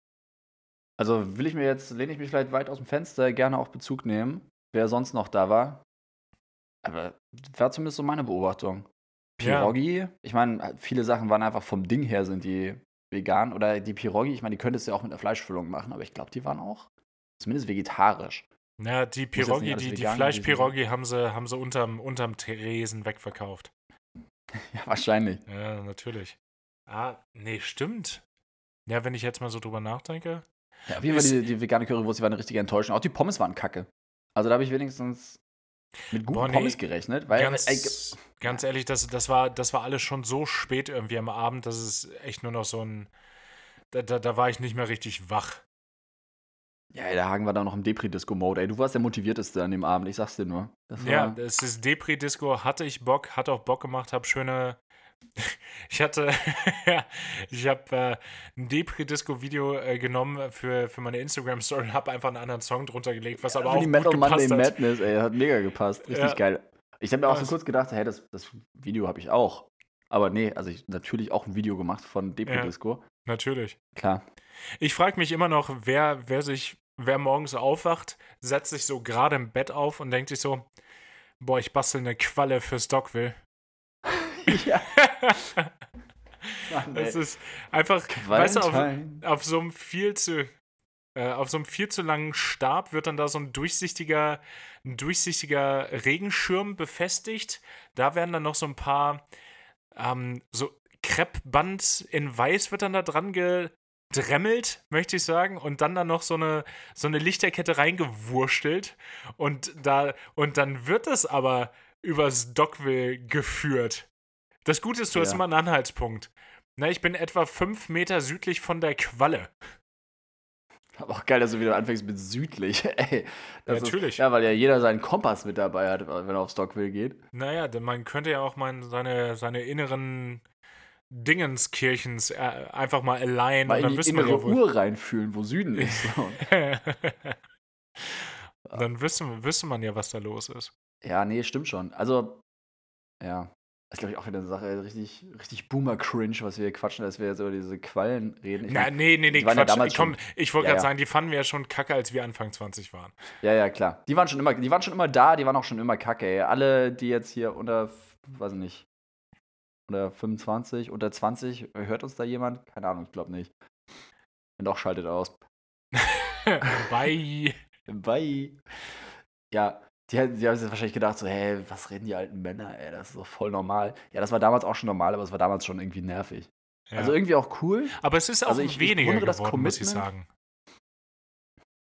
Also will ich mir jetzt, lehne ich mich vielleicht weit aus dem Fenster, gerne auch Bezug nehmen, wer sonst noch da war. Aber war zumindest so meine Beobachtung. Ja. Pierogi, ich meine, viele Sachen waren einfach vom Ding her sind die vegan. Oder die Pierogi, ich meine, die könntest du ja auch mit einer Fleischfüllung machen, aber ich glaube, die waren auch zumindest vegetarisch. Na, die alles die, die vegan Fleischpirogi haben sie, haben sie unterm, unterm Theresen wegverkauft. <laughs> Ja, wahrscheinlich. Ja, natürlich. Ah, nee, stimmt. Ja, wenn ich jetzt mal so drüber nachdenke. Ja, auf jeden Fall, die, die vegane Currywurst, die war eine richtige Enttäuschung. Auch die Pommes waren kacke. Also da habe ich wenigstens mit guten Boah, nee, Pommes gerechnet. Weil, ganz, ey, ganz ehrlich, das, das, war, das war alles schon so spät irgendwie am Abend, dass es echt nur noch so ein. Da, da, da war ich nicht mehr richtig wach. ja, ey, der Hagen war da noch im Depri-Disco-Mode. Ey, du warst der motivierteste an dem Abend, ich sag's dir nur. Das Ja, es ist Depri-Disco, hatte ich Bock, hat auch Bock gemacht, hab schöne. Ich hatte, <laughs> ja, ich habe äh, ein Depri-Disco-Video äh, genommen für, für meine Instagram-Story und habe einfach einen anderen Song drunter gelegt, was aber Für auch die gut Metal Monday gepasst hat. Madness, ey, hat mega gepasst. Richtig Ja. geil. Ich habe mir auch so kurz gedacht, hey, das, das Video habe ich auch. Aber nee, also ich natürlich auch ein Video gemacht von Depri-Disco. Natürlich. Klar. Ich frage mich immer noch, wer, wer sich, wer morgens aufwacht, setzt sich so gerade im Bett auf und denkt sich so, boah, ich bastel eine Qualle für Stockville. <laughs> ja. <laughs> Mann, Das ist einfach, weißt du, auf, auf so einem viel zu äh, auf so einem viel zu langen Stab wird dann da so ein durchsichtiger, ein durchsichtiger Regenschirm befestigt. Da werden dann noch so ein paar ähm, so Kreppband in Weiß wird dann da dran gedremmelt, möchte ich sagen, und dann da noch so eine so eine Lichterkette reingewurstelt und da und dann wird es aber übers Dockville geführt. Das Gute ist, du hast Ja. immer einen Anhaltspunkt. Na, ich bin etwa fünf Meter südlich von der Qualle. Aber auch geil, dass du wieder anfängst mit südlich. <laughs> Ey, das Natürlich. Ist, ja, weil ja jeder seinen Kompass mit dabei hat, wenn er auf Stockville geht. Naja, denn man könnte ja auch mal seine, seine inneren Dingenskirchens äh, einfach mal alignen Mal und dann in die wissen wir innere ja, wo. Uhr reinfühlen, wo Süden <laughs> ist. Dann wüsste, wüsste man ja, was da los ist. ja, nee, stimmt schon. Also, ja. Das ist, glaube ich, auch wieder eine Sache, richtig, richtig Boomer-Cringe, was wir hier quatschen, dass wir jetzt über diese Quallen reden. Ich Na, mein, nee, nee, nee, die waren ja Quatsch. damals Komm, schon- ich wollte Ja, gerade ja. sagen, die fanden wir ja schon kacke, als wir Anfang 20 waren. ja, ja, klar. Die waren, schon immer, die waren schon immer da, die waren auch schon immer kacke, ey. Alle, die jetzt hier unter, weiß ich nicht, unter 25, unter 20, hört uns da jemand? Keine Ahnung, ich glaube nicht. Wenn doch, schaltet aus. <laughs> Bye. Bye. Ja, die, die haben sich wahrscheinlich gedacht, so, hey, was reden die alten Männer, ey, das ist doch voll normal. Ja, das war damals auch schon normal, aber es war damals schon irgendwie nervig. Ja. Also irgendwie auch cool. Aber es ist auch also ich- ich weniger das geworden, muss ich sagen.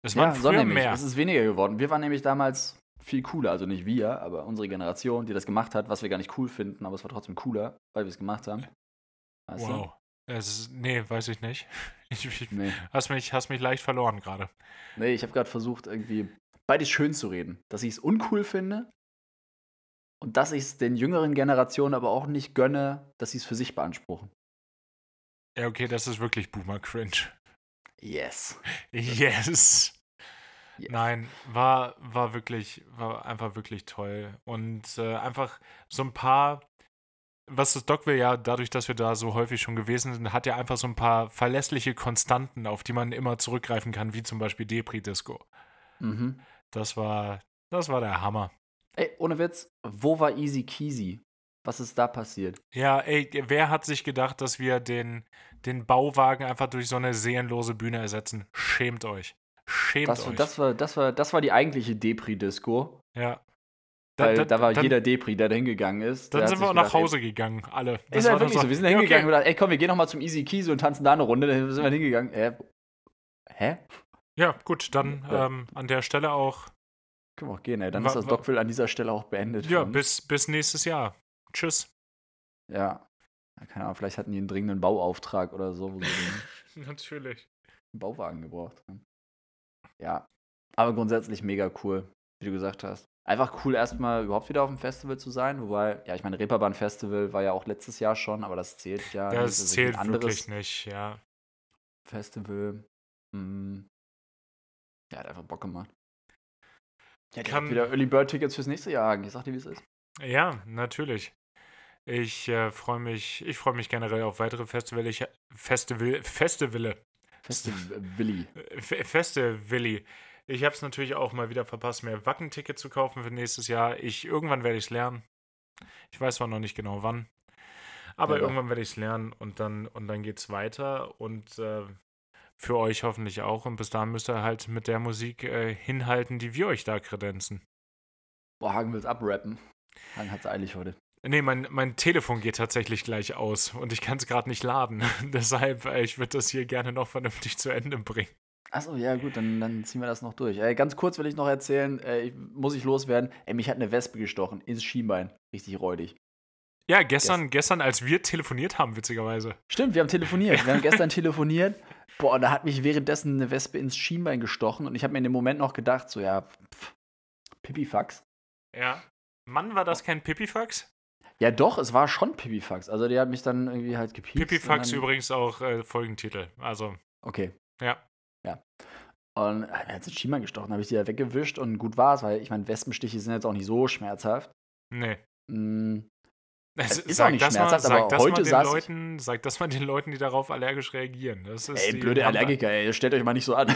Es Ja, waren so früher nämlich. mehr. Es ist weniger geworden. Wir waren nämlich damals, viel cooler. Also nicht wir, aber unsere Generation, die das gemacht hat, was wir gar nicht cool finden, aber es war trotzdem cooler, weil wir es gemacht haben. Weißt wow. Es nee, weiß ich nicht. <laughs> Ich, ich, nee. hast, mich, hast mich leicht verloren gerade. Nee, ich habe gerade versucht, irgendwie beides schön zu reden. Dass ich es uncool finde und dass ich es den jüngeren Generationen aber auch nicht gönne, dass sie es für sich beanspruchen. Ja, okay, das ist wirklich Boomer-Cringe. Yes. Yes. yes. Nein, war, war wirklich, war einfach wirklich toll. Und äh, einfach so ein paar, was das Doc will ja, dadurch, dass wir da so häufig schon gewesen sind, hat ja einfach so ein paar verlässliche Konstanten, auf die man immer zurückgreifen kann, wie zum Beispiel Depri-Disco. Mhm. Das war, das war der Hammer. Ey, ohne Witz, wo war Easy Keasy? Was ist da passiert? Ja, ey, wer hat sich gedacht, dass wir den, den Bauwagen einfach durch so eine seelenlose Bühne ersetzen? Schämt euch. Schämt das, euch. Das war, das, war, das war die eigentliche Depri-Disco. Ja. Weil da, da, da war dann, jeder Depri, der da hingegangen ist. Dann sind wir auch nach Hause ey, gegangen, alle. Das ist ja wirklich so. Wir sind da hingegangen okay. und gedacht, ey, komm, wir gehen nochmal zum Easy Keys und tanzen da eine Runde. Dann sind wir hingegangen. Äh, hä? Ja, gut, dann ja. Ähm, an der Stelle auch. Können wir auch gehen, ey. Dann ist das Dockville an dieser Stelle auch beendet. Ja, bis, bis nächstes Jahr. Tschüss. Ja. Keine Ahnung, vielleicht hatten die einen dringenden Bauauftrag oder so. <laughs> Natürlich. Einen Bauwagen gebraucht haben. Ja. Aber grundsätzlich mega cool, wie du gesagt hast. Einfach cool, erstmal überhaupt wieder auf dem Festival zu sein. Wobei, ja, ich meine, Reeperbahn Festival war ja auch letztes Jahr schon, aber das zählt ja. Das nicht. Das zählt wirklich nicht, ja. Festival. Hm. Ja, hat einfach Bock gemacht. Ja, kann wieder Early Bird Tickets fürs nächste Jahr. Ich sag dir, wie es ist. Ja, natürlich. Ich äh, freue mich, ich freue mich generell auf weitere Festival, ich, Festival, Festivale. Festivilli. Festivilli. Ich habe es natürlich auch mal wieder verpasst, mir Wacken-Ticket zu kaufen für nächstes Jahr. Ich, irgendwann werde ich es lernen. Ich weiß zwar noch nicht genau wann. Aber ja, irgendwann werde ich es lernen und dann, und dann geht es weiter. Und äh, für euch hoffentlich auch. Und bis dahin müsst ihr halt mit der Musik äh, hinhalten, die wir euch da kredenzen. Boah, Hagen will es abrappen. Hagen hat es eilig heute. Nee, mein, mein Telefon geht tatsächlich gleich aus und ich kann es gerade nicht laden. <laughs> Deshalb, äh, ich würde das hier gerne noch vernünftig zu Ende bringen. Achso, ja gut, dann, dann ziehen wir das noch durch. Äh, ganz kurz will ich noch erzählen, äh, muss ich loswerden. Ey, mich hat eine Wespe gestochen ins Schienbein. Richtig räudig. Ja, gestern, Gest gestern, als wir telefoniert haben, witzigerweise. Stimmt, wir haben telefoniert. Wir haben gestern <laughs> telefoniert. Boah, da hat mich währenddessen eine Wespe ins Schienbein gestochen und ich habe mir in dem Moment noch gedacht, so ja, pff, Pipifax. Ja. Mann, war das kein Pipifax? Ja, doch, es war schon Pipifax. Also, der hat mich dann irgendwie halt gepiepst. Pipifax übrigens auch äh, Folgentitel. Also. Okay. Ja. Ja. Und er hat sich Schiemann gestochen, habe ich die ja weggewischt und gut war es, weil ich meine, Wespenstiche sind jetzt auch nicht so schmerzhaft. Nee. Mm, es ist sag auch nicht schmerzhaft, mal, aber heute saß Leuten, ich, Sag das mal den Leuten, die darauf allergisch reagieren. Das ist ey, blöde Allergiker, ey, stellt euch mal nicht so an. <laughs>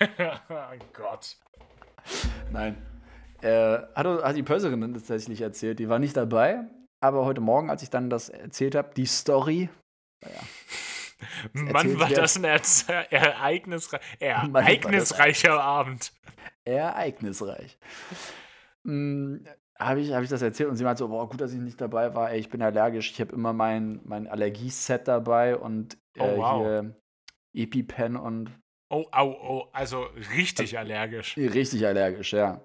<laughs> oh Gott. Nein. Äh, hat, hat die Pösserin dann tatsächlich erzählt. Die war nicht dabei, aber heute Morgen, als ich dann das erzählt habe, die Story, naja. <laughs> Mann, war das ein ereignisreich, ereignisreicher Abend. Ereignisreich. Habe ich, hab ich das erzählt und sie meinte so, boah, gut, dass ich nicht dabei war. Ey, ich bin allergisch. Ich habe immer mein, mein Allergieset dabei und äh, oh, wow. hier EpiPen und Oh, au, oh, also richtig allergisch. Richtig allergisch, ja.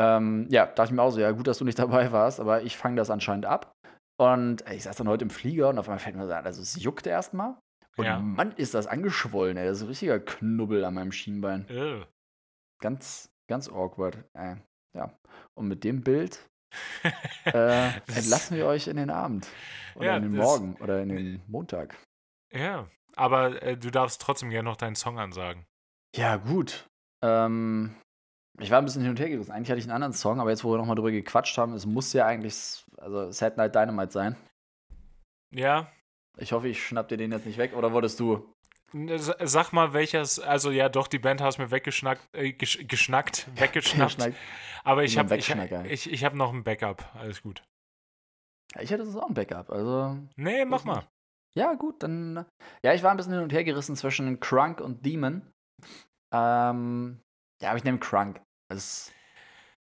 Ähm, ja, dachte ich mir auch so, ja, gut, dass du nicht <laughs> dabei warst, aber ich fange das anscheinend ab. Und ich saß dann heute im Flieger und auf einmal fällt mir so an, also es juckt erstmal. Und ja. Mann, ist das angeschwollen, ey. Das ist ein richtiger Knubbel an meinem Schienbein. Ew. Ganz, ganz awkward. Äh, ja. Und mit dem Bild <laughs> äh, entlassen wir euch in den Abend. Oder ja, in den Morgen oder in den Montag. Ja, aber äh, du darfst trotzdem gerne noch deinen Song ansagen. Ja, gut. Ähm, ich war ein bisschen hin und her gerissen. Eigentlich hatte ich einen anderen Song, aber jetzt, wo wir nochmal drüber gequatscht haben, es muss ja eigentlich, also Sad Night Dynamite sein. Ja. Ich hoffe, ich schnapp dir den jetzt nicht weg, oder wolltest du? Sag mal, welches, also ja, doch, die Band hast mir weggeschnackt, äh, gesch geschnackt, <laughs> weggeschnackt. aber ich habe ich, ich, ich hab noch ein Backup, alles gut. Ich hätte das auch ein Backup, also. Nee, mach mal. Ja, gut, dann. Ja, ich war ein bisschen hin und her gerissen zwischen Crunk und Demon. Ähm, ja, aber ich nehme Crunk. Das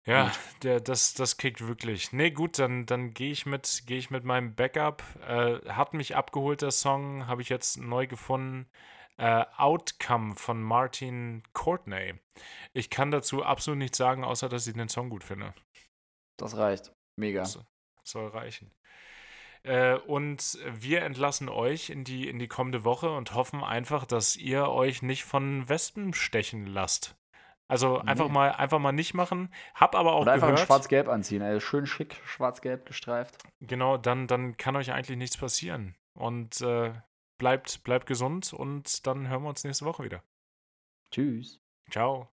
ja, der, das, das kickt wirklich. Nee, gut, dann, dann gehe ich, mit, geh ich mit meinem Backup. Äh, hat mich abgeholt, der Song, habe ich jetzt neu gefunden. Äh, Outcome von Martin Courtney. Ich kann dazu absolut nichts sagen, außer dass ich den Song gut finde. Das reicht. Mega. Das soll reichen. Äh, und wir entlassen euch in die, in die kommende Woche und hoffen einfach, dass ihr euch nicht von Wespen stechen lasst. Also einfach nee. mal einfach mal nicht machen. Hab aber auch Oder einfach gehört, schwarz-gelb anziehen. Also schön schick, schwarz-gelb gestreift. Genau, dann, dann kann euch eigentlich nichts passieren. Und äh, bleibt, bleibt gesund und dann hören wir uns nächste Woche wieder. Tschüss. Ciao.